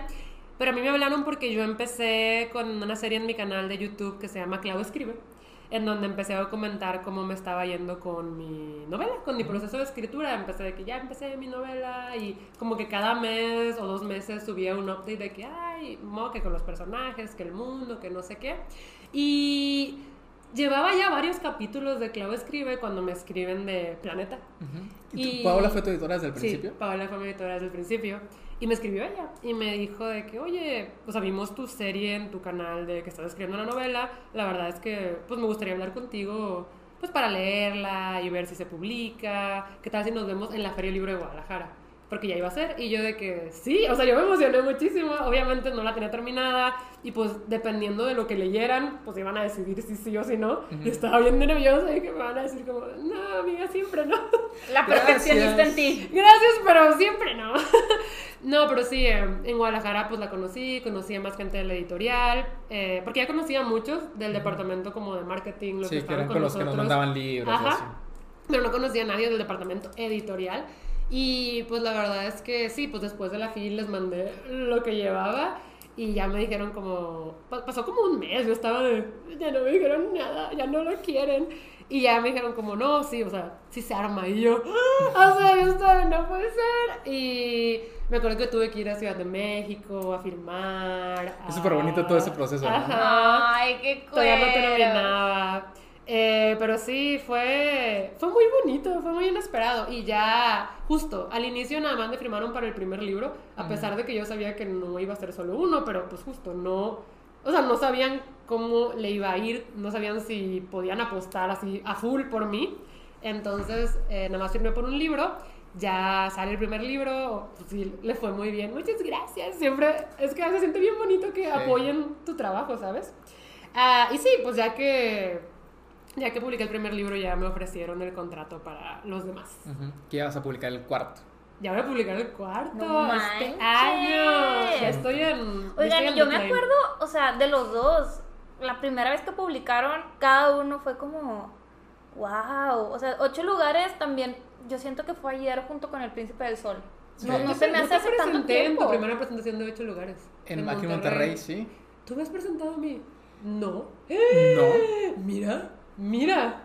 Pero a mí me hablaron porque yo empecé con una serie en mi canal de YouTube que se llama Clau Escribe, en donde empecé a comentar cómo me estaba yendo con mi novela, con mi proceso de escritura. Empecé de que ya empecé mi novela y como que cada mes o dos meses subía un update de que, ay, mo, que con los personajes, que el mundo, que no sé qué. Y llevaba ya varios capítulos de Clau Escribe cuando me escriben de Planeta. ¿Y, Y- tú, Paola fue tu editora desde el Sí, principio? Paola fue mi editora desde el principio. Y me escribió ella y me dijo de que, oye, pues vimos tu serie en tu canal de que estás escribiendo una novela. La verdad es que pues me gustaría hablar contigo pues para leerla y ver si se publica. ¿Qué tal si nos vemos en la Feria del Libro de Guadalajara? Porque ya iba a ser. Y yo de que sí, o sea, yo me emocioné muchísimo. Obviamente no la tenía terminada. Y pues dependiendo de lo que leyeran, pues iban a decidir si sí o si no. Ujú. Y estaba bien nerviosa y que me van a decir como, no, amiga, siempre no. la <laughs> perfeccionista en ti Gracias, pero siempre no. <laughs> no, pero sí, eh, en Guadalajara pues la conocí, conocí a más gente de la editorial, eh, porque ya conocía a muchos del departamento como de marketing, los Sí, que estaban eran con los que nos nosotros. mandaban libros y Ajá. así. Pero no conocía a nadie del departamento editorial. Y pues la verdad es que sí, pues después de la FIL les mandé lo que llevaba y ya me dijeron como, pa- pasó como un mes, yo estaba de, ya no me dijeron nada, ya no lo quieren. Y ya me dijeron como, no, sí, o sea, sí se arma. Y yo, "Ah", o sea, yo estaba, no puede ser. Y me acuerdo que tuve que ir a Ciudad de México a firmar. Es súper bonito todo ese proceso, ¿no? Ajá. ay qué Todavía no terminaba. Eh, pero sí, fue, fue muy bonito, fue muy inesperado. Y ya, justo, al inicio nada más me firmaron para el primer libro, a pesar de que yo sabía que no iba a ser solo uno, pero pues justo no, o sea, no sabían cómo le iba a ir, no sabían si podían apostar así a full por mí. Entonces, eh, nada más firmé por un libro. Ya sale el primer libro, pues sí, le fue muy bien. Muchas gracias. Siempre es que se siente bien bonito que apoyen tu trabajo, ¿sabes? Ah, y sí, pues ya que ya que publiqué el primer libro ya me ofrecieron el contrato para los demás. Que ya vas a publicar el cuarto. Ya voy a publicar el cuarto No este año. Ya estoy en. Oigan, estoy en y yo me acuerdo, o sea, de los dos, la primera vez que publicaron, cada uno fue como, wow, o sea, ocho lugares también, yo siento que fue ayer junto con El Príncipe del Sol. No, Sí. no Yo se me hace hace tanto en tu primera presentación de ocho lugares. En, en Monterrey, sí. ¿Tú me has presentado a mí? No. No. Mira, mira.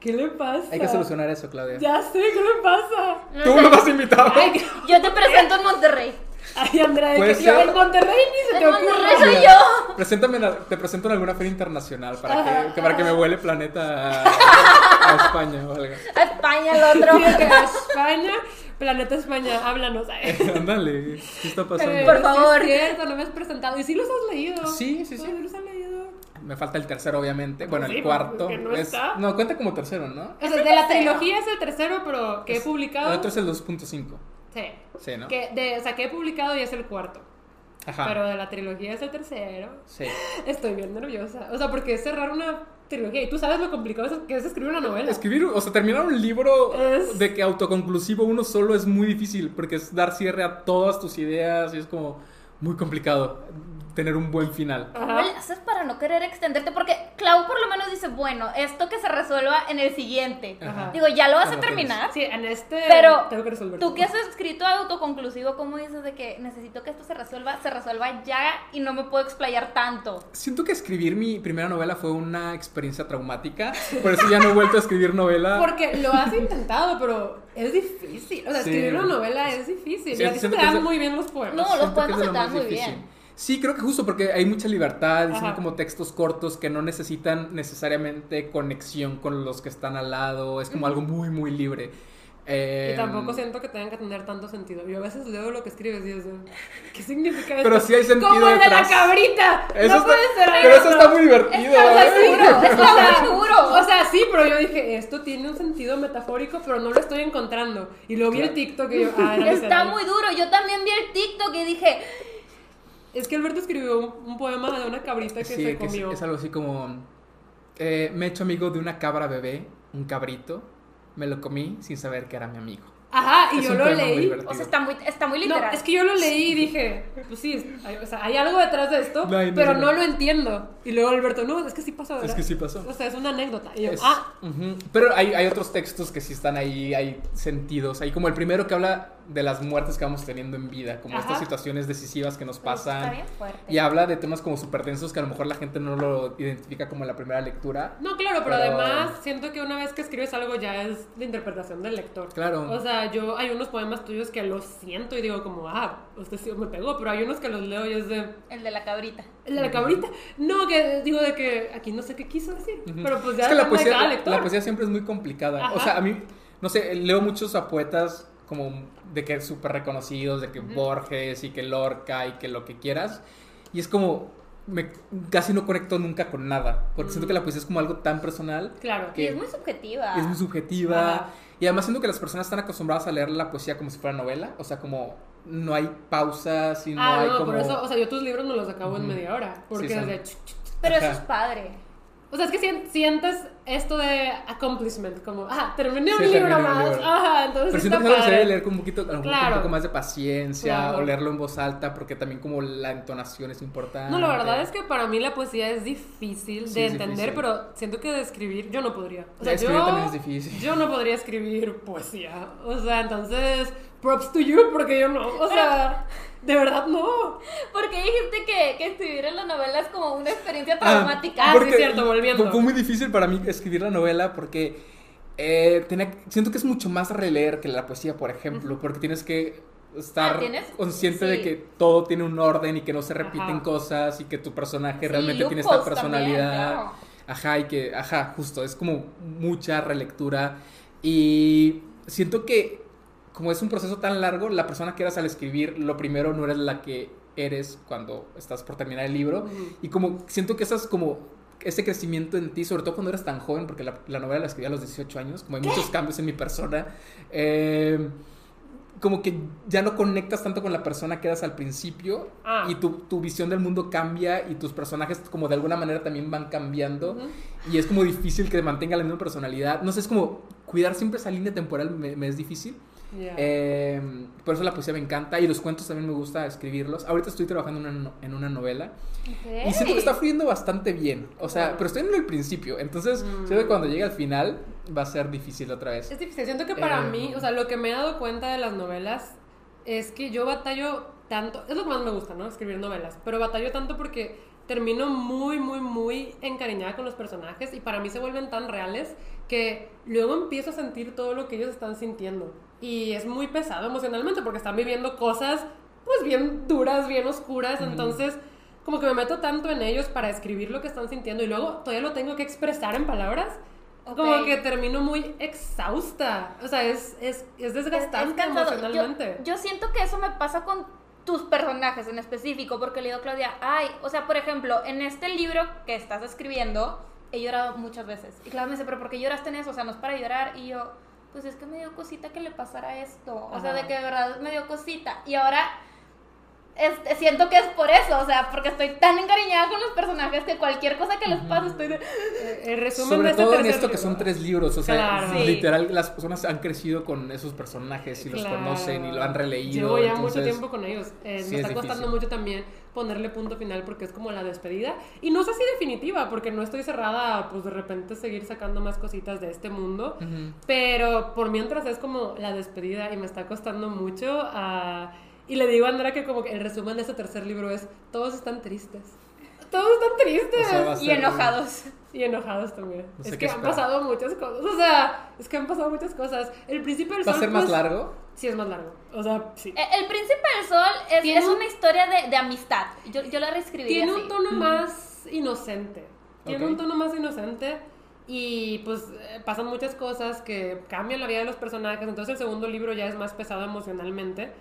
¿Qué le pasa? Hay que solucionar eso, Claudia. Ya sé, ¿qué le pasa? Tú me vas a invitar. Ay, que- Yo te presento en Monterrey. ay Andrea, de Puede que yo ser. en Monterrey ni se te ocurre. Monterrey soy yo. Preséntame, te presento en alguna feria internacional para Ajá. que, que para que me vuele planeta a, a España o algo. A España el otro. Sí, que a España, Planeta España, háblanos. <laughs> Ándale, ¿qué está pasando? Pero Por favor. Es cierto, no me has presentado. ¿Y sí los has leído? Sí, sí, sí. Sí, los has leído. Me falta el tercero, obviamente. Bueno, Sí, el cuarto. porque no es- está. no, cuenta como tercero, ¿no? O Es sea, de la trilogía es el tercero, pero que he publicado. El otro es el 2.5. Sí. Sí, ¿no? Que de, o sea, que he publicado y es el cuarto. Ajá. Pero de la trilogía es el tercero. Sí. <laughs> Estoy bien nerviosa. O sea, porque es cerrar una trilogía. Y tú sabes lo complicado es- que es escribir una novela. Escribir, o sea, terminar un libro Es- de que autoconclusivo uno solo es muy difícil porque es dar cierre a todas tus ideas y es como muy complicado. Tener un buen final. ¿Cómo le haces para no querer extenderte? Porque Clau por lo menos dice, bueno, esto que se resuelva en el siguiente. Ajá. Digo, ya lo vas a terminar. Sí, en este Pero tengo que resolver. tú que has escrito autoconclusivo, ¿cómo dices de que necesito que esto se resuelva, se resuelva ya y no me puedo explayar tanto? Siento que escribir mi primera novela fue una experiencia traumática, por eso ya no he vuelto a escribir novela. Porque lo has intentado, pero es difícil. O sea, Sí. escribir una novela es difícil. Sí, y a ti se siento te dan muy bien los poemas. No, los poemas se te dan muy difícil. bien. Sí, creo que justo porque hay mucha libertad son como textos cortos que no necesitan necesariamente conexión con los que están al lado. Es como algo muy, muy libre. Eh, Y tampoco siento que tengan que tener tanto sentido. Yo a veces leo lo que escribes y es de, ¿qué significa esto? Pero sí hay sentido ¡Como el de la cabrita! Eso no está- puede ser Pero eso eso. está muy divertido. Está ¿eh? muy duro, está muy duro. O sea, sí, pero yo dije, esto tiene un sentido metafórico, pero no lo estoy encontrando. Y luego vi el TikTok y yo, ah, Está muy duro. Yo también vi el TikTok y dije, Es que Alberto escribió un, un poema de una cabrita que Sí, se que es, comió. es algo así como... eh, me he hecho amigo de una cabra bebé, un cabrito. Me lo comí sin saber que era mi amigo. Ajá, y Es yo lo leí. o sea, está muy, está muy No, literal. es que yo lo leí y dije, pues sí, hay, o sea, hay algo detrás de esto, No, pero no. no lo entiendo. Y luego Alberto, no, es que sí pasó, ¿verdad? Es que sí pasó. O sea, es una anécdota. Y yo, Es- ah. Pero hay, hay otros textos que sí están ahí, hay sentidos. Hay como el primero que habla de las muertes que vamos teniendo en vida, como Ajá. estas situaciones decisivas que nos pasan. Está bien fuerte. Y habla de temas como súper densos que a lo mejor la gente no lo identifica como la primera lectura. no, claro, pero, Pero- además siento que una vez que escribes algo ya es la interpretación del lector. Claro. O sea, yo hay unos poemas tuyos que los siento y digo como, ah, usted sí me pegó, pero hay unos que los leo y es de... El de la cabrita. ¿El de la cabrita? No, que digo de que aquí no sé qué quiso decir, pero pues ya es que la depende de cada poesía, lector. la poesía siempre es muy complicada. Ajá. O sea, a mí, no sé, leo muchos a poetas como de que súper reconocidos, de que Borges y que Lorca y que lo que quieras. Y es como, me, casi no conecto nunca con nada. Porque siento que la poesía es como algo tan personal. Claro. que Y es muy subjetiva. es muy subjetiva. Ajá. Y además siento que las personas están acostumbradas a leer la poesía como si fuera novela. O sea, como no hay pausas y no ah, hay no, como... por eso, o sea, yo tus libros me los acabo en Ujú. media hora, porque Sí, es son- de... ch, ch, ch. Pero eso Ajá. es padre. O sea, es que sien- sientes esto de accomplishment, como, ah, terminé un Sí, libro terminé más, libro. ajá, entonces Pero siento que padre. leer con un poquito, Claro. un poco más de paciencia Claro. o leerlo en voz alta porque también como la entonación es importante. No, la verdad es que para mí la poesía es difícil Sí, de entender, difícil. pero siento que de escribir yo no podría. O sea, escribir yo, también es difícil. yo no podría escribir poesía. O sea, entonces, props to you, porque yo no. O sea, de verdad no. Porque dijiste que, que escribir en la novela es como una experiencia Ah, traumática. Ah, sí, cierto, volviendo. Fue, muy difícil para mí escribir la novela porque eh, tenía- siento que es mucho más releer que la poesía, por ejemplo, porque tienes que estar Ah, ¿tienes? consciente de Sí. que todo tiene un orden y que no se repiten Ajá. cosas y que tu personaje Sí, realmente tiene esta loopholes también, personalidad. claro. Ajá, y que, ajá, justo, es como mucha relectura. Y siento que, como es un proceso tan largo, la persona que eras al escribir, lo primero no eres la que eres cuando estás por terminar el libro. Y como siento que esas como ese crecimiento en ti, sobre todo cuando eres tan joven, porque la, la novela la escribí a los 18 años, como hay muchos cambios en mi persona, eh, como que ya no conectas tanto con la persona que eras al principio Ah. y tu, tu visión del mundo cambia y tus personajes como de alguna manera también van cambiando Ujú. y es como difícil que mantenga la misma personalidad. No sé, es como cuidar siempre esa línea temporal me, me es difícil. Ya. Eh, por eso la poesía me encanta y los cuentos también me gusta escribirlos. Ahorita estoy trabajando en una, no- en una novela Ok. y siento que está fluyendo bastante bien. O sea, pero estoy en el principio. Entonces, Mm. siento que cuando llegue al final va a ser difícil otra vez. Es difícil. Siento que para Eh, mí, o sea, lo que me he dado cuenta de las novelas es que yo batallo tanto. Es lo que más me gusta, ¿no? Escribir novelas. Pero batallo tanto porque termino muy, muy, muy encariñada con los personajes y para mí se vuelven tan reales que luego empiezo a sentir todo lo que ellos están sintiendo. Y es muy pesado emocionalmente porque están viviendo cosas, pues bien duras, bien oscuras. Ujú. Entonces, como que me meto tanto en ellos para escribir lo que están sintiendo y luego todavía lo tengo que expresar en palabras. Como Ok. que termino muy exhausta. O sea, es, es, es desgastante Es emocionalmente. Yo, yo siento que eso me pasa con tus personajes en específico, porque le digo a Claudia, ay, o sea, por ejemplo, en este libro que estás escribiendo, he llorado muchas veces. Y Claudia me dice, pero ¿por qué lloraste en eso? O sea, no es para llorar. Y yo, pues es que me dio cosita que le pasara esto. O sea, de que de verdad me dio cosita. Y ahora este, siento que es por eso, o sea, porque estoy tan encariñada con los personajes que cualquier cosa que les pase estoy de... Eh, El resumen Sobre de este todo en esto que son tres libros, o sea, Claro. Sí. literal las personas han crecido con esos personajes y los Claro. conocen y lo han releído. Llevo ya entonces- mucho tiempo con ellos. Eh, sí me es está costando difícil. mucho también ponerle punto final porque es como la despedida. Y no sé si definitiva, porque no estoy cerrada a, pues de repente seguir sacando más cositas de este mundo. Ujú. Pero por mientras es como la despedida y me está costando mucho. ah, y le digo a Andrea que como que el resumen de este tercer libro es, todos están tristes. Todos están tristes. O sea, Y enojados. Y enojados también. No sé es que han esperar. pasado muchas cosas. O sea, es que han pasado muchas cosas. El príncipe del ¿Va a sol. ser más pues, largo? Sí, es más largo. O sea, sí. Eh, El Príncipe del Sol es, Tiene es un- una historia de, de amistad. Yo, yo la reescribiría Tiene así. un tono más inocente. Tiene un tono más inocente. Y pues eh, pasan muchas cosas que cambian la vida de los personajes. Entonces el segundo libro ya es más pesado emocionalmente.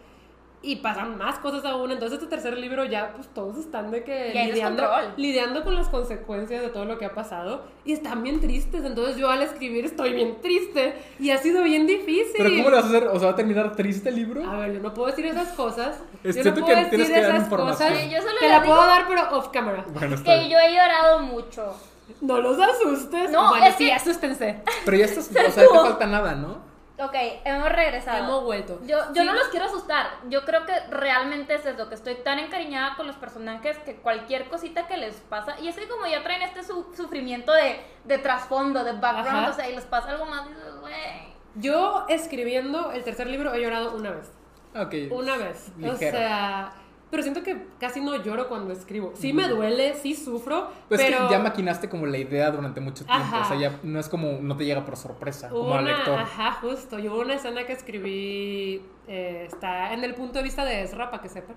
Y pasan más cosas aún. Entonces este tercer libro ya pues todos están de que Ya lidiando, lidiando con las consecuencias de todo lo que ha pasado. Y están bien tristes. Entonces yo al escribir estoy bien triste. Y ha sido bien difícil. ¿Pero cómo lo vas a hacer? ¿O sea, va a terminar triste el libro? A ver, yo no puedo decir esas cosas. Es yo no puedo decir que dar esas cosas. Sí, yo solo Te la puedo digo- dar, pero off camera. Bueno, está Que bien. yo he llorado mucho. No los asustes. No, bueno, es sí, que- asústense. Pero ya estás, o sea, <laughs> no te falta nada, ¿no? Ok, hemos regresado. Hemos vuelto. Yo, yo Sí. no los quiero asustar. Yo creo que realmente es eso, que estoy tan encariñada con los personajes que cualquier cosita que les pasa, y es que como ya traen este su- sufrimiento de, de trasfondo, de background, Ajá. o sea, y les pasa algo más, dices, güey. Yo escribiendo el tercer libro he llorado una vez. Ok. Una vez. O Ligero. sea, pero siento que casi no lloro cuando escribo. Sí me duele, sí sufro, Pues pero es que ya maquinaste como la idea durante mucho tiempo. Ajá. O sea, ya no es como, no te llega por sorpresa, como Hubo al una, lector. ajá, justo. Yo hubo una escena que escribí, eh, está en el punto de vista de Ezra, para que sepan.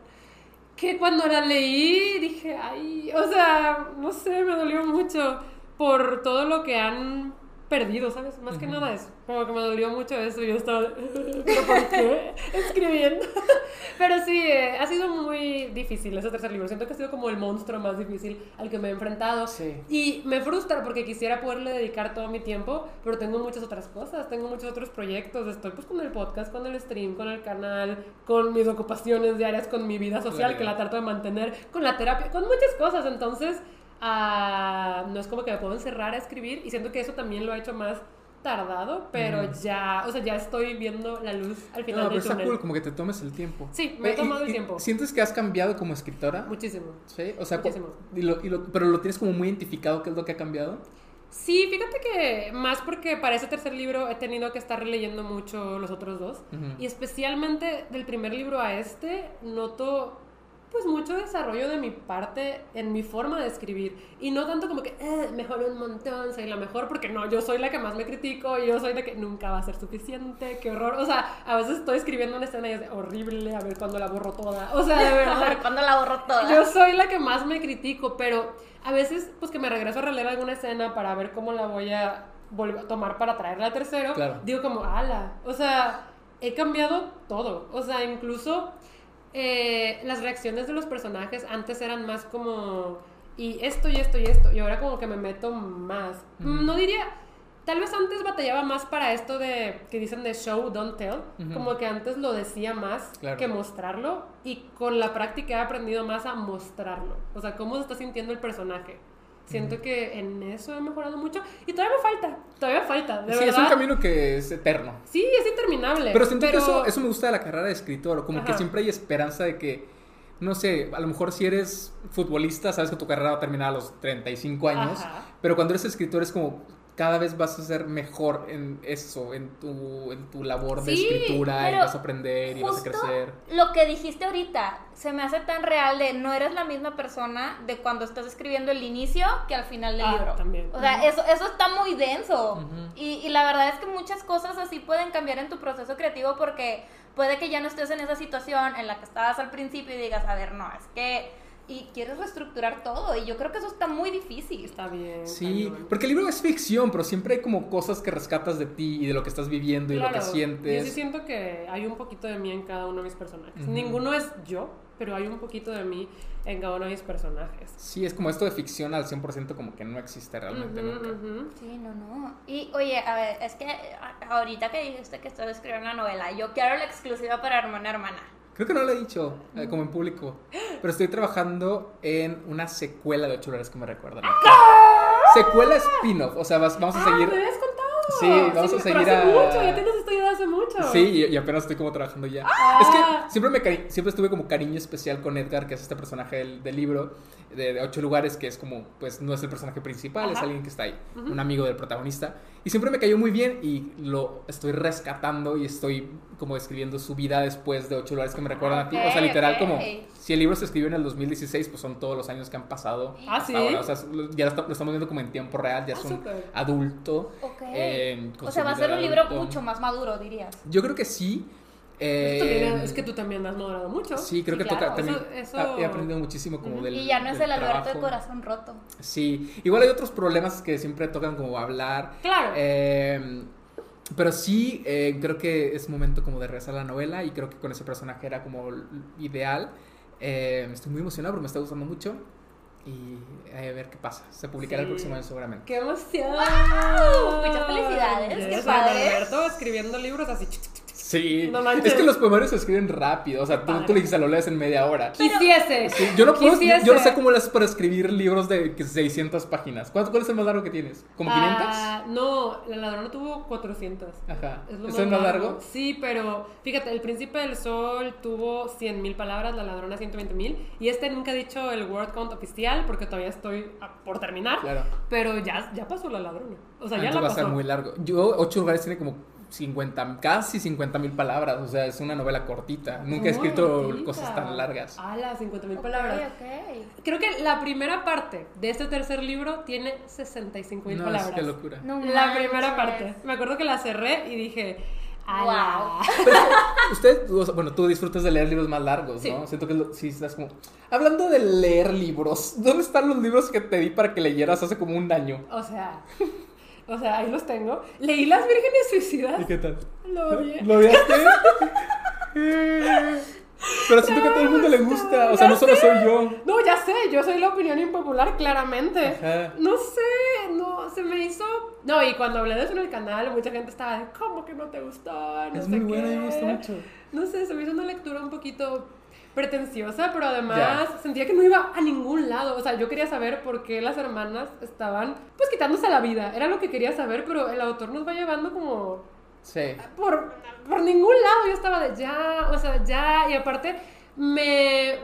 Que cuando la leí dije, ay, o sea, no sé, me dolió mucho por todo lo que han perdido, ¿sabes? Más que Ujú. nada eso. Como que me dolió mucho eso. y Yo estaba, <laughs> ¿pero por qué? <laughs> Escribiendo. <laughs> Pero sí, eh, ha sido muy difícil ese tercer libro. Siento que ha sido como el monstruo más difícil al que me he enfrentado. Sí. Y me frustra porque quisiera poderle dedicar todo mi tiempo, pero tengo muchas otras cosas, tengo muchos otros proyectos. Estoy pues con el podcast, con el stream, con el canal, con mis ocupaciones diarias, con mi vida social Claro. que la trato de mantener, con la terapia, con muchas cosas. Entonces, no es como que me puedo encerrar a escribir y siento que eso también lo ha hecho más tardado, pero ya, o sea, ya estoy viendo la luz al final No, pero del está túnel. cool, como que te tomes el tiempo. Sí, me he Eh, y- tomado el tiempo. ¿Sientes que has cambiado como escritora? Muchísimo. Sí, o sea, Muchísimo. y lo- y lo- pero lo tienes como muy identificado, ¿qué es lo que ha cambiado? Sí, fíjate que más porque para ese tercer libro he tenido que estar releyendo mucho los otros dos. Y especialmente del primer libro a este, noto pues mucho desarrollo de mi parte en mi forma de escribir. Y no tanto como que, eh, mejoré un montón, soy la mejor, porque no, yo soy la que más me critico y yo soy de que nunca va a ser suficiente, qué horror. O sea, a veces estoy escribiendo una escena y es de, horrible, a ver cuándo la borro toda. O sea, de <laughs> A ver, verdad. ¿cuándo la borro toda? Yo soy la que más me critico, pero a veces, pues que me regreso a releer alguna escena para ver cómo la voy a volver a tomar para traerla a tercero, Claro. digo como, ala, o sea, he cambiado todo, o sea, incluso eh, las reacciones de los personajes antes eran más como, y esto y esto y esto, y ahora como que me meto más. No diría... Tal vez antes batallaba más para esto de que dicen de show, don't tell. Como que antes lo decía más Claro. que mostrarlo. Y con la práctica he aprendido más a mostrarlo. O sea, cómo se está sintiendo el personaje. Siento que en eso he mejorado mucho. Y todavía me falta. Todavía falta. De sí, verdad. es un camino que es eterno. Sí, es interminable. Pero siento que eso, eso me gusta de la carrera de escritor, como que siempre hay esperanza de que, no sé, a lo mejor si eres futbolista, sabes que tu carrera va a terminar a los 35 años, Ajá. pero cuando eres escritor es como cada vez vas a ser mejor en eso, en tu, en tu labor de Sí, escritura y vas a aprender y vas a crecer. Lo que dijiste ahorita se me hace tan real de no eres la misma persona de cuando estás escribiendo el inicio que al final del Ah, libro. también. O sea, eso, eso está muy denso. Y, y la verdad es que muchas cosas así pueden cambiar en tu proceso creativo porque puede que ya no estés en esa situación en la que estabas al principio y digas, a ver, no, es que... Y quieres reestructurar todo. Y yo creo que eso está muy difícil. Está bien. Sí, cañón. porque el libro es ficción, pero siempre hay como cosas que rescatas de ti y de lo que estás viviendo y lo que Claro, sientes. Yo sí siento que hay un poquito de mí en cada uno de mis personajes. Ujú. Ninguno es yo, pero hay un poquito de mí en cada uno de mis personajes. Sí, es como esto de ficción al 100% como que no existe realmente Ujú, nunca. ujú. Sí, no, no. Y oye, a ver, es que ahorita que dijiste que estás escribiendo una novela, yo quiero la exclusiva para hermana hermana. Creo que no lo he dicho eh, como en público. Pero estoy trabajando en una secuela de 8 lugares que me recuerdan. Secuela spin-off. O sea, vas- vamos a Ah, seguir. me Sí, vamos a pero seguir hace a- mucho, ya hace mucho. Sí, y, apenas estoy como trabajando ya. Ah. Es que siempre, me cari- siempre estuve como cariño especial con Edgar, que es este personaje del, del libro de, de ocho lugares, que es como, pues no es el personaje principal, es alguien que está ahí, un amigo del protagonista. Y siempre me cayó muy bien y lo estoy rescatando y estoy como escribiendo su vida después de ocho lugares que me recuerdan a ti. O sea, literal como, si el libro se escribió en el 2016, pues son todos los años que han pasado. Ah, ¿sí? ahora. O sea, ya lo, está- lo estamos viendo como en tiempo real, ya Ah, es un adulto. Ok. eh, o sea, va a ser un libro adulto. mucho más maduro, dirías. Yo creo que sí. eh, viene- es que tú también has madurado mucho. Sí, creo Sí, que claro, toca también. eso- eso- He aprendido muchísimo como del. Y ya no es el Alberto de trabajo. corazón roto. Sí, igual hay otros problemas que siempre tocan como hablar. Claro. eh, pero sí, eh, creo que es momento como de regresar a la novela y creo que con ese personaje era como ideal. Eh, estoy muy emocionado porque me está gustando mucho y eh, a ver qué pasa. Se publicará el próximo año seguramente. ¡Qué emoción! ¡Wow! Muchas felicidades, Yes, qué padre. Alberto escribiendo libros así. Sí, No manches. es que los poemarios se escriben rápido, o sea, tú, tú le dices, lo lees en media hora. Quisiese. Sí, yo no puedo, yo, Quisiese. yo no sé cómo le haces para escribir libros de que 600 páginas. ¿Cuánto, ¿Cuál es el más largo que tienes? ¿Como 500? Ah, no, la ladrona tuvo 400. Ajá. Es lo ¿Eso es más largo? Sí, pero fíjate, El Príncipe del Sol tuvo 100.000 palabras, La Ladrona 120.000. Y este nunca he dicho el word count oficial porque todavía estoy a- por terminar. Claro. Pero ya, ya pasó La Ladrona. O sea, ya Entonces la va a pasó. ser muy largo. Yo, Ocho lugares tiene como 50, casi 50 mil palabras. O sea, es una novela cortita. Nunca he escrito cortita. cosas tan largas. Ala, 50.000 Ok, palabras. ok. Creo que la primera parte de este tercer libro tiene 65.000 No, palabras. es que locura. No La primera parte. Me acuerdo que la cerré y dije, ala. Usted, o sea, bueno, tú disfrutas de leer libros más largos, Sí. ¿no? Siento que lo- sí estás como... Hablando de leer libros, ¿dónde están los libros que te di para que leyeras hace como un año? O sea, o sea, ahí los tengo. Leí Las Vírgenes Suicidas. ¿Y qué tal? Lo odié. ¿Lo odiaste? <laughs> Pero siento que a todo el mundo le gusta, o sea, no solo soy yo. No, ya sé, yo soy la opinión impopular, claramente. Ajá. No sé, no, se me hizo. No, y cuando hablé de eso en el canal, mucha gente estaba de, ¿cómo que no te gustó? No Es sé muy qué". buena, me gusta mucho. No sé, se me hizo una lectura un poquito pretenciosa, pero además sentía que no iba a ningún lado. O sea, yo quería saber por qué las hermanas estaban, pues, quitándose la vida. Era lo que quería saber, pero el autor nos va llevando como Sí. por, por ningún lado yo estaba de ya, o sea, ya, y aparte me,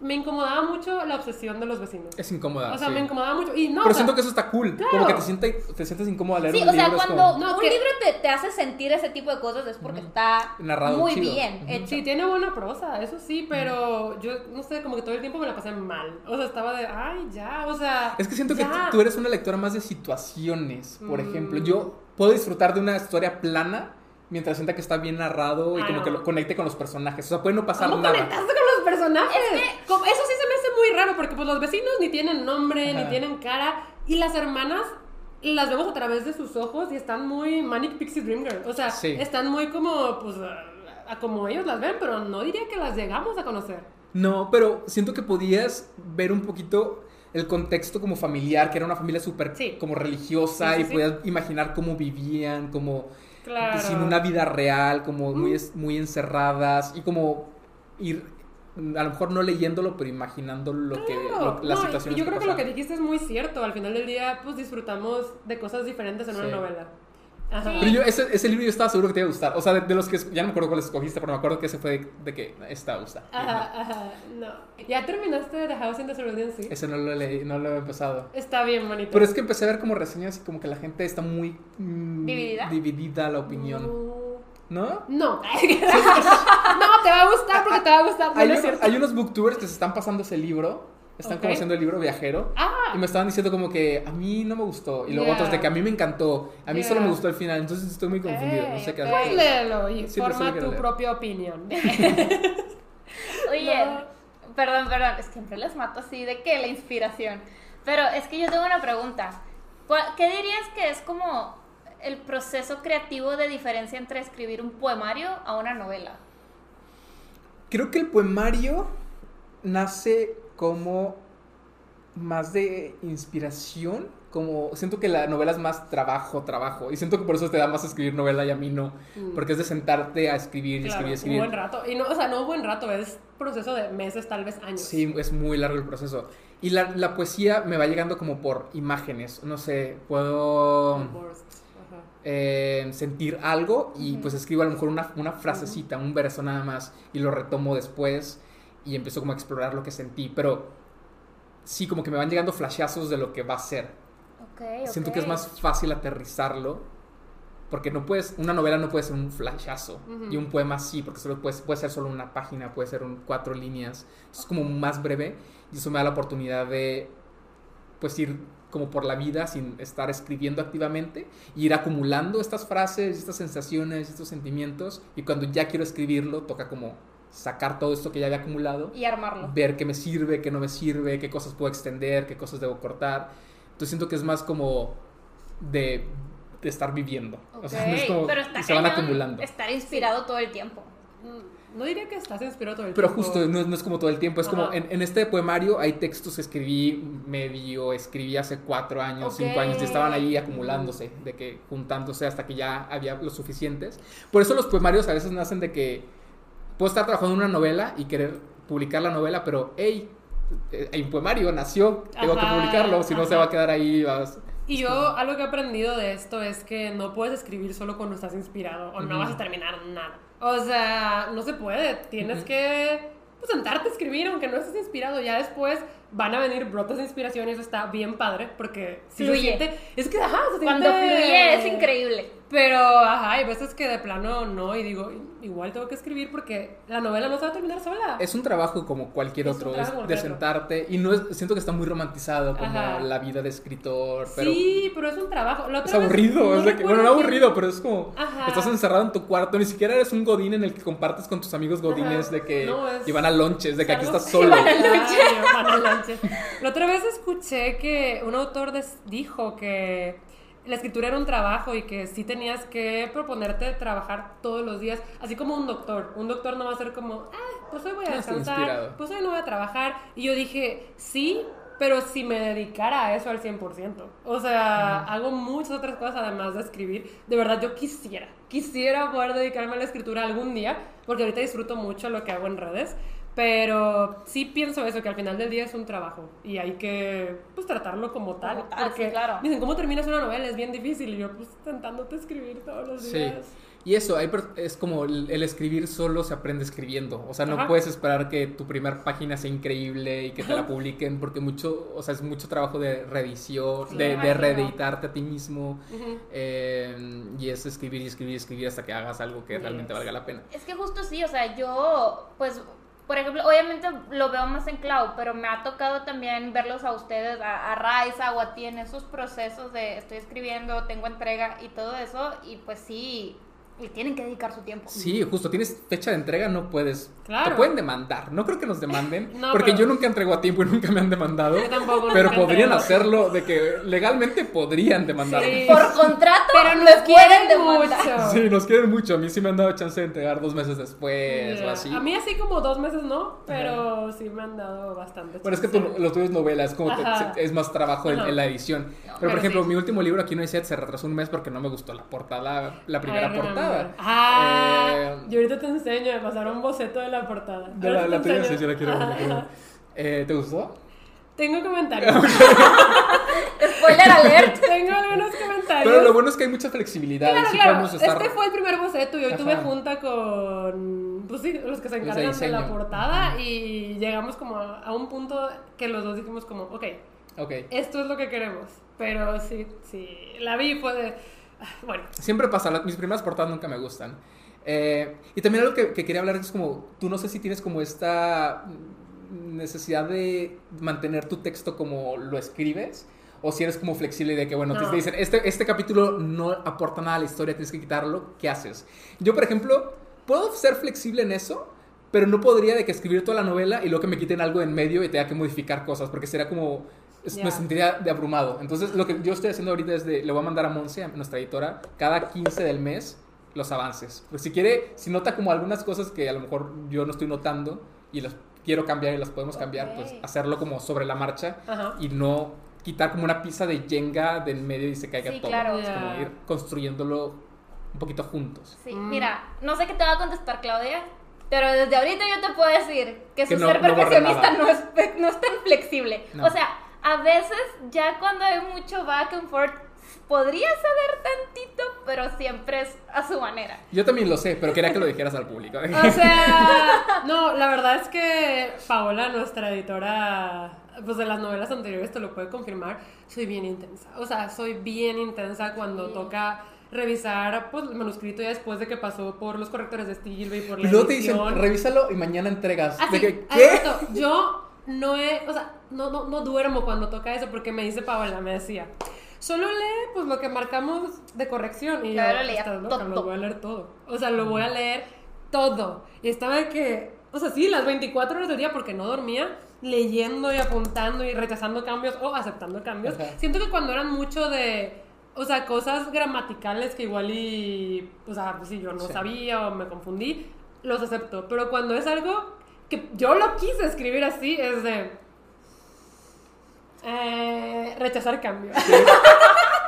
me incomodaba mucho la obsesión de los vecinos. Es incómoda. O sea, sí. me incomodaba mucho. Y no, Pero o sea, siento que eso está cool. Claro. Como que te, siente, te sientes incómodo al leer Sí, un o sea, libro. es cuando como- No, un que- libro te, te hace sentir ese tipo de cosas es porque está Narrado muy chido. bien Ujú. hecho. Sí, tiene buena prosa, eso sí, pero yo no sé, como que todo el tiempo me la pasé mal. O sea, estaba de, ay, ya, o sea. Es que siento que ya. tú- tú eres una lectora más de situaciones. Por Mm. ejemplo, yo puedo disfrutar de una historia plana mientras sienta que está bien narrado y Ah, como no. que lo conecte con los personajes. O sea, puede no pasar ¿Cómo nada. conectaste con los personajes? Como- Eso sí se me hace muy raro, porque pues los vecinos ni tienen nombre, Ajá. ni tienen cara, y las hermanas las vemos a través de sus ojos y están muy Manic Pixie Dream Girl. O sea, Sí. están muy como, pues, a, a como ellos las ven, pero no diría que las llegamos a conocer. No, pero siento que podías ver un poquito el contexto como familiar, que era una familia súper Sí. como religiosa Sí, sí, y sí. podías imaginar cómo vivían, como Claro. sin una vida real, como muy, muy encerradas y como ir, a lo mejor no leyéndolo, pero imaginando lo que, lo- las no, situaciones y yo creo que lo que dijiste es muy cierto. Al final del día, pues disfrutamos de cosas diferentes en Sí. una novela. Ajá. Pero yo, ese, ese libro yo estaba seguro que te iba a gustar. O sea, de, de los que, ya no me acuerdo cuáles escogiste, pero me acuerdo que ese fue de, de que esta gusta. Ajá, ajá, no. ¿Ya terminaste The House in the Cerulean Sea? Ese no lo leí, no lo he empezado. Está bien bonito. Pero es que empecé a ver como reseñas y como que la gente está muy mm, ¿Dividida? dividida la opinión. ¿No? No. <laughs> <laughs> no, te va a gustar porque te va a gustar. No, Hay, no es uno- cierto. hay unos booktubers que se están pasando ese libro. Están Ok. como haciendo el libro viajero. Ah, Y me estaban diciendo como que a mí no me gustó. Y luego Ya. otros de que a mí me encantó. A mí solo me gustó el final. Entonces estoy muy confundido. No sé qué Ok, pues hacer. léelo y Sí, forma tu leer. propia opinión. <laughs> Oye, No. perdón, perdón, es que siempre les mato así de que la inspiración. Pero es que yo tengo una pregunta. ¿Cuál- ¿Qué dirías que es como el proceso creativo de diferencia entre escribir un poemario a una novela? Creo que el poemario nace como más de inspiración como siento que la novela es más trabajo, trabajo. Y siento que por eso te da más escribir novela y a mí no. Mm. Porque es de sentarte a escribir y Claro, escribir y un escribir. buen rato. Y no, o sea, no un buen rato, es proceso de meses, tal vez años. Sí, es muy largo el proceso. Y la, la poesía me va llegando como por imágenes. No sé, puedo ajá. eh, sentir algo y pues escribo a lo mejor una, una frasecita, un verso nada más y lo retomo después y empiezo como a explorar lo que sentí. Pero sí, como que me van llegando flashazos de lo que va a ser. Ok, Siento que es más fácil aterrizarlo. Porque no puedes, una novela no puede ser un flashazo. Y un poema sí, porque solo puede, puede ser solo una página, puede ser un, cuatro líneas. Es como más breve. Y eso me da la oportunidad de pues ir como por la vida sin estar escribiendo activamente. Y ir acumulando estas frases, estas sensaciones, estos sentimientos. Y cuando ya quiero escribirlo, toca como sacar todo esto que ya había acumulado Y armarlo. ver qué me sirve, qué no me sirve, qué cosas puedo extender, qué cosas debo cortar. Entonces siento que es más como de, de estar viviendo. O sea, no es como pero está se van acumulando. Estar inspirado todo el tiempo. Mm, No diría que estás inspirado todo el Pero tiempo. justo, no, no es como todo el tiempo, es como Ajá. en, en este poemario hay textos que escribí medio, escribí hace cuatro años, cinco Ok. años, y estaban ahí acumulándose, de que juntándose hasta que ya había los suficientes. Por eso los poemarios a veces nacen de que puedo estar trabajando en una novela y querer publicar la novela, pero hey, eh, hay un poemario, nació, tengo que publicarlo, si no se va a quedar ahí. vas- Y yo algo que he aprendido de esto es que no puedes escribir solo cuando estás inspirado o no vas a terminar nada. O sea, no se puede. Tienes que pues, sentarte a escribir aunque no estés inspirado. Ya después van a venir brotes de inspiración y eso está bien padre porque si se Fluye. siente... Es que, ajá, se Cuando siente- fluye es increíble. Pero, ajá, hay veces que de plano no y digo, igual tengo que escribir porque la novela no se va a terminar sola. Es un trabajo como cualquier Es otro, es de sentarte y no es, siento que está muy romantizado como Ajá. la vida de escritor, pero sí, pero es un trabajo. La es otra aburrido, no es de que- bueno, no aburrido, pero es como Ajá. estás encerrado en tu cuarto, ni siquiera eres un godín en el que compartes con tus amigos godines Ajá. de que No, es- y van a lonches, de que aquí estás <laughs> solo. Van al <laughs> lonche. La otra vez escuché que un autor dijo que la escritura era un trabajo y que sí tenías que proponerte trabajar todos los días, así como un doctor. Un doctor no va a ser como, ah, pues hoy voy a Ah, descansar, pues hoy no voy a trabajar. Y yo dije, sí, pero si me dedicara a eso al 100%. O sea, hago muchas otras cosas además de escribir. De verdad, yo quisiera, quisiera poder dedicarme a la escritura algún día, porque ahorita disfruto mucho lo que hago en redes. Pero sí pienso eso, que al final del día es un trabajo y hay que pues, tratarlo como tal. Como tal, porque sí, claro. dicen, ¿cómo terminas una novela? Es bien difícil. Y yo, pues, tentándote escribir todos los Sí. días. Y eso, hay es como el, el escribir solo se aprende escribiendo. O sea, no Ajá. puedes esperar que tu primer página sea increíble y que te la publiquen, porque mucho, o sea, es mucho trabajo de reedición, Sí, de, reeditarte a ti mismo. Eh, y es escribir y escribir y escribir hasta que hagas algo que Yes. realmente valga la pena. Es que justo sí, o sea, yo, pues, por ejemplo, obviamente lo veo más en Cloud, pero me ha tocado también verlos a ustedes, a, a Raiza o a ti en esos procesos de estoy escribiendo, tengo entrega y todo eso, y pues sí, y tienen que dedicar su tiempo. Sí, justo, tienes fecha de entrega, no puedes. Claro. Te pueden demandar. No creo que nos demanden, <laughs> No, porque pero- yo nunca entrego a tiempo y nunca me han demandado. Yo tampoco, pero nunca podrían entrego. hacerlo de que legalmente podrían demandarme. Sí. Por contrato, Pero nos quieren demandar. mucho. Sí, nos quieren mucho. A mí sí me han dado chance de entregar dos meses después o Yeah. así. A mí así como dos meses no, pero sí me han dado bastante. Bueno, es que tú, lo tuyo es novela, es como te- Ajá. es más trabajo en, Ajá. en la edición. Pero, pero por ejemplo, sí. mi último libro aquí no decía se retrasó un mes porque no me gustó la portada, la primera I remember. portada. Ah, Eh, yo ahorita te enseño, me pasaron un boceto de la portada. de la, la sí, sí la quiero ver. Ajá. Eh, ¿Te gustó? Tengo comentarios. <laughs> Spoiler alert. Tengo algunos comentarios. Pero lo bueno es que hay mucha flexibilidad Claro, sí claro. podemos estar... Este fue el primer boceto y hoy tuve Ajá. junta con pues sí, los que se Los de encargan de, la portada y llegamos como a, a un punto que los dos dijimos como, ok, Ok. esto es lo que queremos. Pero sí, sí, la vi y fue de, ah, bueno, Siempre pasa, mis primeras portadas nunca me gustan. Eh, y también algo que, que quería hablar es como, tú no sé si tienes como esta necesidad de mantener tu texto como lo escribes, o si eres como flexible de que, bueno, te- No. te dicen, este, este capítulo no aporta nada a la historia, tienes que quitarlo, ¿qué haces? Yo, por ejemplo, puedo ser flexible en eso, pero no podría de que escribir toda la novela y luego que me quiten algo en medio y tenga que modificar cosas, porque sería como... es- Ya. Me sentiría de abrumado. Entonces, lo que yo estoy haciendo ahorita es de, le voy a mandar a Monse, a nuestra editora, cada 15 del mes los avances. Pues si quiere, si nota como algunas cosas que a lo mejor yo no estoy notando y las quiero cambiar y las podemos cambiar, pues Ok. hacerlo como sobre la marcha ajá. y no quitar como una pieza de Jenga del medio y se caiga Sí, todo. claro. Es como ir construyéndolo un poquito juntos. Sí, Mm. mira, no sé qué te va a contestar Claudia, pero desde ahorita yo te puedo decir que su Que no- ser no borre perfeccionista nada. no es, no es tan flexible. No. O sea, a veces ya cuando hay mucho back and forth, podría ceder tantito, pero siempre es a su manera. Yo también lo sé, pero quería que lo <laughs> dijeras al público. O <laughs> sea, no, la verdad es que Paola, nuestra editora, pues de las novelas anteriores te lo puede confirmar, soy bien intensa. O sea, soy bien intensa cuando Sí. toca revisar pues, el manuscrito ya después de que pasó por los correctores de estilo y por y la luego te dicen, revísalo y mañana entregas. Así, De que, a ¿Qué? esto, yo no he, o sea, no, no, no duermo cuando toca eso porque me dice Paola, me decía, solo lee pues lo que marcamos de corrección y Claro, yo, leía "Estás loca, todo". lo voy a leer todo, o sea, lo voy a leer todo y estaba de que, o sea, sí, las 24 horas del día porque no dormía leyendo y apuntando y rechazando cambios o aceptando cambios. Ajá. Siento que cuando eran mucho de o sea, cosas gramaticales que igual y, o sea, pues si yo no Sí. sabía o me confundí, los acepto. Pero cuando es algo que yo lo quise escribir así, es de... eh, rechazar cambios. Sí.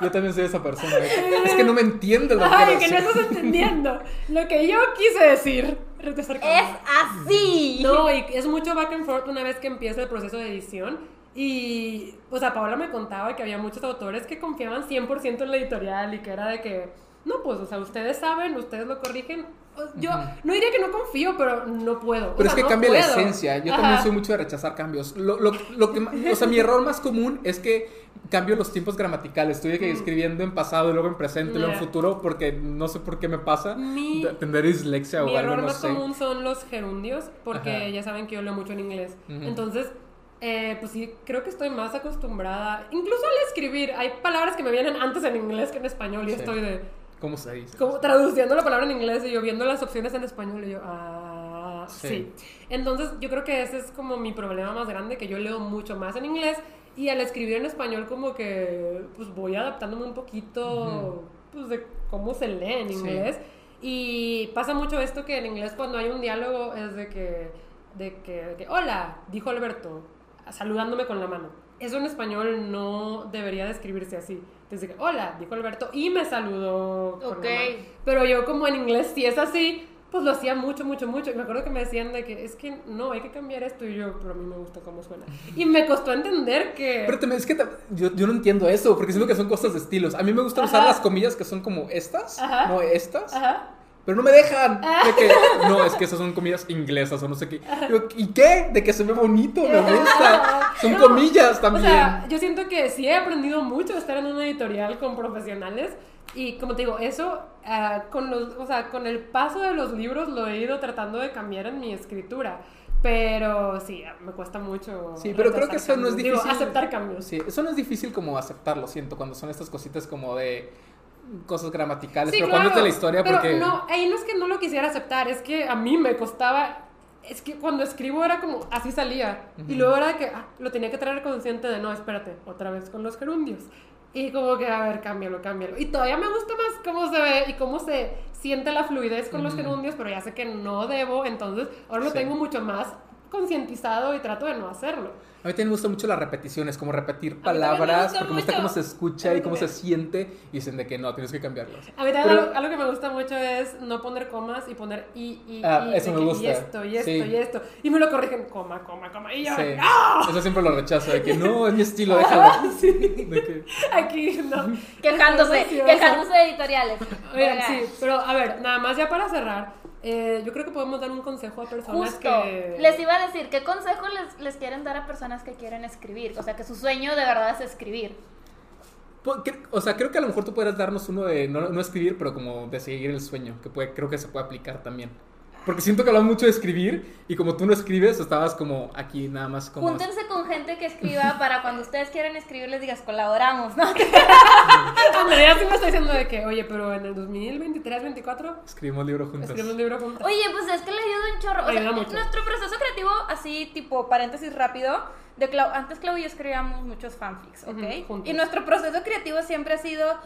Yo también soy esa persona. es que no me entiende lo que Ay, que no decir". estás entendiendo lo que yo quise decir. Rechazar Es cambios. así. No, y es mucho back and forth una vez que empieza el proceso de edición. Y, o sea, Paola me contaba que había muchos autores que confiaban 100% en la editorial y que era de que, no, pues, o sea, ustedes saben, ustedes lo corrigen. Yo no diría que no confío, pero no puedo. O Pero es que no cambia la esencia. Yo Ajá. también soy mucho de rechazar cambios. Lo, lo, lo que, o sea, mi error más común es que cambio los tiempos gramaticales. Estoy que escribiendo en pasado y luego en presente y luego en Mm. Futuro porque no sé por qué me pasa. Mi- tener dislexia Mi o algo, error no más sé. común son los gerundios, porque Ajá. ya saben que yo leo mucho en inglés. Entonces, eh, pues sí, creo que estoy más acostumbrada. Incluso al escribir, hay palabras que me vienen antes en inglés que en español y Sí. estoy de... ¿Cómo se dice? como traduciendo la palabra en inglés y yo viendo las opciones en español y yo, ah, Sí. sí. Entonces yo creo que ese es como mi problema más grande, que yo leo mucho más en inglés y al escribir en español como que pues voy adaptándome un poquito pues de cómo se lee en Sí. inglés. Y pasa mucho esto que en inglés cuando hay un diálogo es de que, de que, de que, hola, dijo Alberto, saludándome con la mano. Eso en español no debería de escribirse así. Entonces, que, hola, dijo Alberto y me saludó Ok. Pero yo como en inglés, si es así, pues lo hacía mucho, mucho, mucho. Y me acuerdo que me decían de que es que no, hay que cambiar esto. Y yo, pero a mí me gusta cómo suena. Y me costó entender que... Pero también es que ta- yo, yo no entiendo eso, porque siento que son cosas de estilos. A mí me gusta usar Ajá. las comillas que son como estas, Ajá. no estas, Ajá. Pero no me dejan. De que, no, es que esas son comillas inglesas o no sé qué. Yo, ¿Y qué? De que se ve bonito, me gusta. Son No, comillas O también. sea, yo siento que sí he aprendido mucho estar en una editorial con profesionales y como te digo, eso ah, con los, o sea, con el paso de los libros lo he ido tratando de cambiar en mi escritura. Pero sí, me cuesta mucho. Sí, pero creo que eso no es. Digo, difícil. aceptar cambios. Sí, eso no es difícil como aceptarlo, siento, cuando son estas cositas como de cosas gramaticales, Sí, pero claro, cuando es de la historia pero porque... no, ahí no es que no lo quisiera aceptar, es que a mí me costaba. Es que cuando escribo era como así salía. Y Ujú. luego era que ah, lo tenía que traer consciente de no, espérate, otra vez con los gerundios. Y como que, a ver, cámbialo, cámbialo. Y todavía me gusta más cómo se ve y cómo se siente la fluidez con los gerundios, pero ya sé que no debo, entonces ahora lo Sí. tengo mucho más concientizado y trato de no hacerlo. A mí también me gustan mucho las repeticiones, como repetir me palabras, gusta porque me gusta cómo se escucha y cómo se siente, y dicen de que no, tienes que cambiarlas. A mí también Pero- algo, algo que me gusta mucho es no poner comas y poner y, y, Ah, y. eso me que, gusta. Y esto, y esto, Sí. y esto. Y me lo corrigen, coma, coma, coma. Y yo, Sí. ¡no! Eso siempre lo rechazo, de que no, es mi estilo, <laughs> déjalo. <laughs> De que- Aquí, no. Quejándose, quejándose de editoriales. Oigan, sí, pero a ver, nada más ya para cerrar, eh, yo creo que podemos dar un consejo a personas Justo, que... les iba a decir, ¿qué consejo les, les quieren dar a personas que quieren escribir? O sea, que su sueño de verdad es escribir. Cre- O sea, creo que a lo mejor tú podrías darnos uno de no, no escribir, pero como de seguir el sueño, que puede, creo que se puede aplicar también. Porque siento que hablamos mucho de escribir y como tú no escribes, estabas como aquí nada más como... Júntense con gente que escriba <laughs> para cuando ustedes quieran escribir les digas colaboramos, ¿no? <laughs> Andrea sí me está diciendo de que, oye, pero en el 2023, 24, Escribimos libro juntos. escribimos libro juntas. Oye, pues es que le ayuda un chorro. O sea, Ayuda mucho. nuestro proceso creativo, así tipo paréntesis rápido, de Clau- antes Clau y yo escribíamos muchos fanfics, ¿ok? Ujú, juntos. y nuestro proceso creativo siempre ha sido,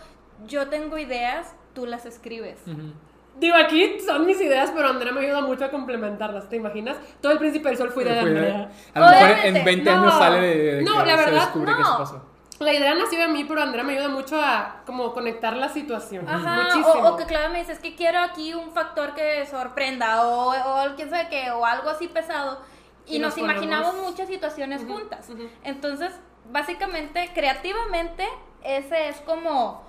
yo tengo ideas, tú las escribes. Ujú. Digo, aquí son mis ideas, pero Andrea me ayuda mucho a complementarlas, ¿te imaginas? Todo el Príncipe del Sol fue idea de Andrea. A lo mejor en Obviamente, 20 no. años sale de, de No, que la se verdad, que no. eso pasó. La idea nació de mí, pero Andrea me ayuda mucho a como conectar la situación. Ajá, Muchísimo. o, o que Claudia me dice, es que quiero aquí un factor que sorprenda, o, o quién sabe qué, o algo así pesado. Y, Y nos, nos ponemos- imaginamos muchas situaciones juntas. Entonces, básicamente, creativamente, ese es como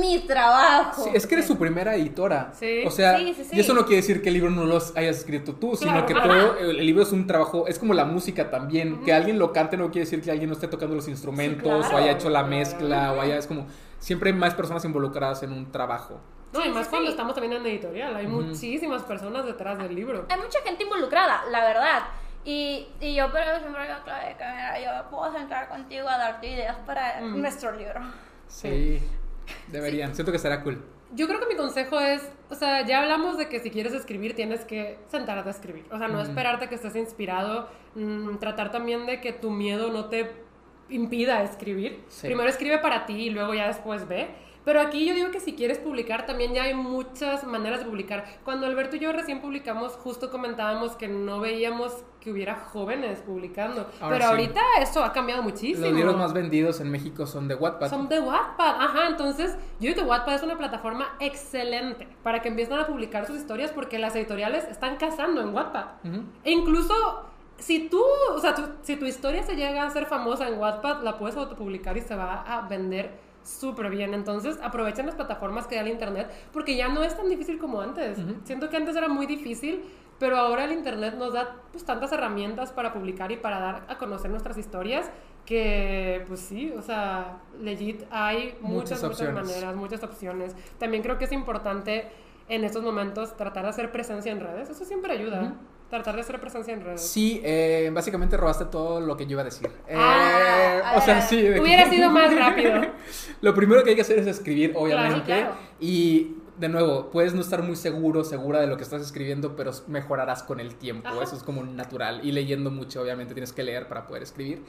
mi trabajo. Sí, es que eres su primera editora. Sí. O sea, Sí, sí, sí. y eso no quiere decir que el libro no lo hayas escrito tú, sino Claro. que todo el, el libro es un trabajo, es como la música también. Que alguien lo cante no quiere decir que alguien no esté tocando los instrumentos claro. o haya hecho la mezcla o haya, es como, siempre hay más personas involucradas en un trabajo. No, y más sí, cuando sí. estamos también en editorial. Hay muchísimas personas detrás del libro. Hay mucha gente involucrada, la verdad. Y, y yo, pero siempre digo, Claudia, que mira, yo puedo sentar contigo a darte ideas para Mm. nuestro libro. Sí, deberían. Siento que será cool. Yo creo que mi consejo es, o sea, ya hablamos de que si quieres escribir tienes que sentarte a escribir. O sea, no esperarte que estés inspirado, mm, tratar también de que tu miedo no te impida escribir. Sí. Primero escribe para ti y luego ya después ve. Pero aquí yo digo que si quieres publicar también ya hay muchas maneras de publicar. Cuando Alberto y yo recién publicamos, justo comentábamos que no veíamos que hubiera jóvenes publicando. Ahora Pero sí. ahorita eso ha cambiado muchísimo. Los libros más vendidos en México son de Wattpad. Son de Wattpad, ajá, entonces yo digo que Wattpad es una plataforma excelente para que empiecen a publicar sus historias porque las editoriales están cazando en Wattpad. Ujú. E incluso si tú, o sea, tu- si tu historia se llega a ser famosa en Wattpad, la puedes autopublicar y se va a vender súper bien. Entonces aprovechen las plataformas que da el internet porque ya no es tan difícil como antes. Ujú. Siento que antes era muy difícil, pero ahora el internet nos da pues tantas herramientas para publicar y para dar a conocer nuestras historias que pues sí, o sea, legit hay Muchas muchas, muchas, maneras, muchas opciones. También creo que es importante en estos momentos tratar de hacer presencia en redes. Eso siempre ayuda. Ujú. Tratar de hacer presencia en redes. Sí, eh, básicamente robaste todo lo que yo iba a decir. Eh, Ah, o sea, sí. que- Hubiera sido más <laughs> rápido. Lo primero que hay que hacer es escribir, obviamente. Claro. Y de nuevo, puedes no estar muy seguro, segura de lo que estás escribiendo, pero mejorarás con el tiempo. Ajá. Eso es como natural. Y leyendo mucho, obviamente, tienes que leer para poder escribir.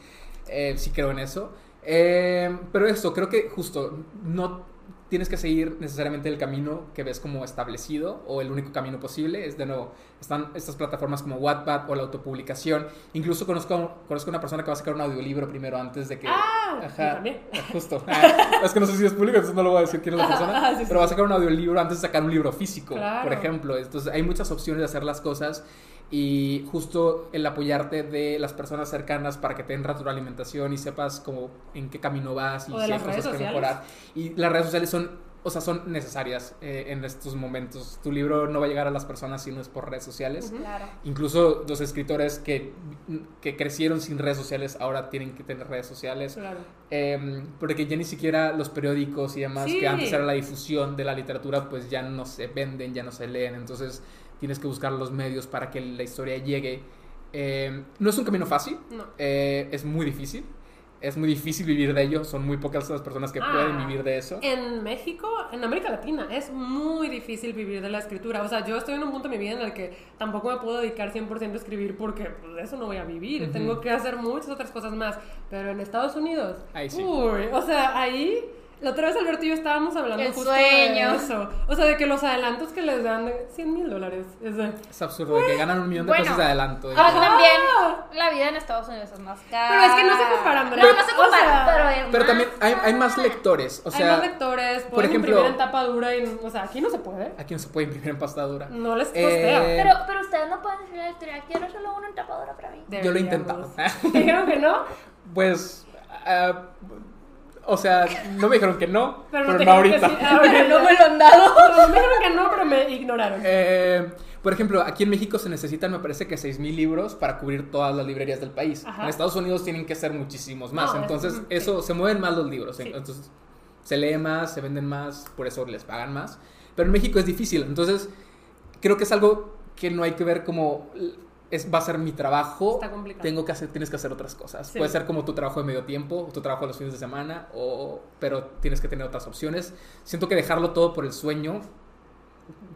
Eh, sí creo en eso. Eh, pero eso, creo que justo no tienes que seguir necesariamente el camino que ves como establecido o el único camino posible. Es de nuevo, están estas plataformas como Wattpad o la autopublicación. Incluso conozco, conozco una persona que va a sacar un audiolibro primero antes de que... Ah, yo también. Justo. <laughs> Ah, es que no sé si es público, entonces no lo voy a decir quién es la <laughs> persona. Ah, sí, sí. pero va a sacar un audiolibro antes de sacar un libro físico, Claro. por ejemplo. Entonces hay muchas opciones de hacer las cosas y justo el apoyarte de las personas cercanas para que te den retroalimentación y sepas como en qué camino vas y O de si hay cosas que sociales. mejorar. Y las redes sociales son, o sea, son necesarias eh, en estos momentos. Tu libro no va a llegar a las personas si no es por redes sociales. Claro. Incluso los escritores que, que crecieron sin redes sociales ahora tienen que tener redes sociales. Claro. Eh, porque ya ni siquiera los periódicos y demás, Sí. que antes era la difusión de la literatura, pues ya no se venden, ya no se leen. Entonces tienes que buscar los medios para que la historia llegue. Eh, no es un camino fácil, No. eh, es muy difícil. Es muy difícil vivir de ello, son muy pocas las personas que Ah. pueden vivir de eso. En México, en América Latina, es muy difícil vivir de la escritura. O sea, yo estoy en un punto de mi vida en el que tampoco me puedo dedicar 100% a escribir porque pues, de eso no voy a vivir. Ujú. Tengo que hacer muchas otras cosas más. Pero en Estados Unidos, Ahí sí. uy, o sea, ahí... La otra vez Alberto y yo estábamos hablando El justo sueño. de eso. O sea, de que los adelantos que les dan de 100 mil dólares. Es de... Es absurdo, de que ganan un millón de Bueno. pesos de adelanto. Ahora Ajá. también la vida en Estados Unidos es más cara. Pero es que no se comparan, No, ¿verdad? no se O comparan, sea, pero también hay, hay más lectores, o Hay sea, más lectores, por ejemplo- imprimir en tapa dura y... O sea, aquí no se puede. aquí no se puede imprimir en pasta dura. No les Eh, costea. Pero, pero ustedes no pueden decir la historia. Quiero solo una tapadora para mí. Yo lo he intentado. Deberíamos. <laughs> ¿Te dijeron que no? Pues, ah, o sea, no me dijeron que no, Pero <laughs> pero, no ahorita. sí. Ah, <laughs> no me lo han dado. No, me dijeron que no, pero me ignoraron. Eh, por ejemplo, aquí en México se necesitan, me parece que 6.000 libros para cubrir todas las librerías del país. Ajá. En Estados Unidos tienen que ser muchísimos más. No, es- entonces, ujú, eso, se mueven más los libros. Sí. Entonces, se lee más, se venden más, por eso les pagan más. Pero en México es difícil. Entonces, creo que es algo que no hay que ver como... Es, va a ser mi trabajo. Está complicado. Tengo que hacer, tienes que hacer otras cosas. Sí. Puede ser como tu trabajo de medio tiempo, o tu trabajo los fines de semana, o, pero tienes que tener otras opciones. Siento que dejarlo todo por el sueño,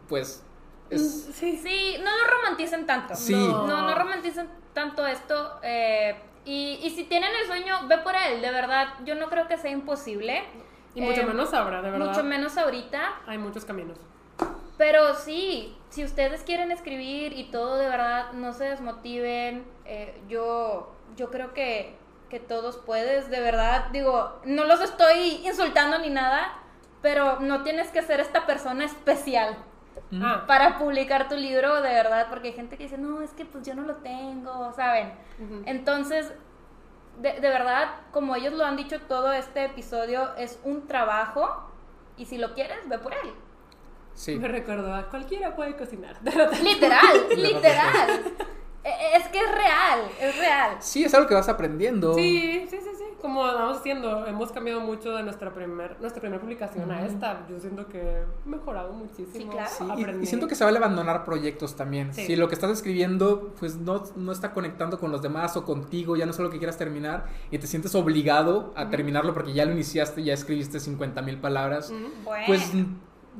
pues es, Mm, Sí. Sí, no lo romanticen tanto. Sí. No, no romanticen tanto esto. eh, y, y si tienen el sueño, ve por él. De verdad, yo no creo que sea imposible. Y mucho Eh, menos ahora, de verdad. Mucho menos ahorita. Hay muchos caminos. Pero sí, si ustedes quieren escribir y todo, de verdad, no se desmotiven. Eh, yo, yo creo que, que todos puedes, de verdad, digo, no los estoy insultando ni nada, pero no tienes que ser esta persona especial Ah, para publicar tu libro, de verdad, porque hay gente que dice, no, es que pues yo no lo tengo, ¿saben? Entonces, de, de verdad, como ellos lo han dicho todo este episodio, es un trabajo y si lo quieres, ve por él. Sí. Me recordó a cualquiera puede cocinar. <laughs> Literal, <laughs> literal. E- Es que es real, es real. Sí, es algo que vas aprendiendo. Sí, sí, sí, sí. Como vamos haciendo, hemos cambiado mucho de nuestra primer, nuestra primera publicación a esta. Yo siento que he mejorado muchísimo. Sí, claro. Sí, y- siento que se vale abandonar proyectos también. Sí. Si lo que estás escribiendo pues no, no está conectando con los demás o contigo, ya no es algo que quieras terminar y te sientes obligado a terminarlo porque ya lo iniciaste, ya escribiste 50 mil palabras. Bueno, pues...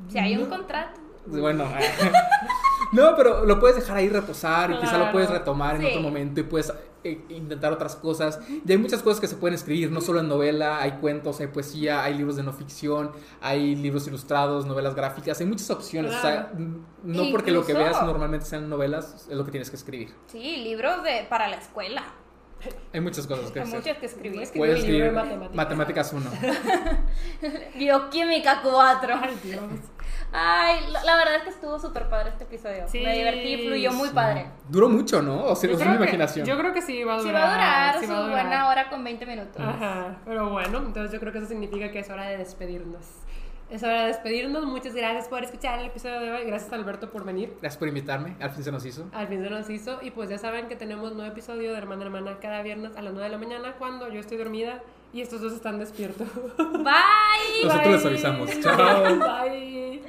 si hay un contrato. Bueno, <laughs> no, pero lo puedes dejar ahí reposar y quizá lo Claro. puedes retomar en Sí. otro momento y puedes eh, intentar otras cosas. Y hay muchas cosas que se pueden escribir, no solo en novela, hay cuentos, hay poesía, hay libros de no ficción, hay libros ilustrados, novelas gráficas, hay muchas opciones. O sea, Claro. no porque lo que veas normalmente sean novelas, es lo que tienes que escribir. Sí, libros de para la escuela. Hay muchas cosas que Hay hacer. muchas que escribir. Escribir Puedes un libro escribir de matemáticas matemáticas. 1. <laughs> Bioquímica 4. Ay, Dios. Ay, la, verdad es que estuvo súper padre este episodio. Sí, Me divertí, fluyó muy Sí. padre. Duró mucho, ¿no? O sea, es mi imaginación. Yo creo que sí va a Sí durar. va a durar sí va a durar. buena hora con 20 minutos. Ajá, pero bueno, entonces yo creo que eso significa que es hora de despedirnos. Es hora de despedirnos. Muchas gracias por escuchar el episodio de hoy. Gracias Alberto por venir. Gracias por invitarme, al fin se nos hizo. Al fin se nos hizo. Y pues ya saben que tenemos nuevo episodio de Hermana Hermana cada viernes a las 9 de la mañana cuando yo estoy dormida y estos dos están despiertos. Bye. Nosotros les avisamos. Chao. Bye.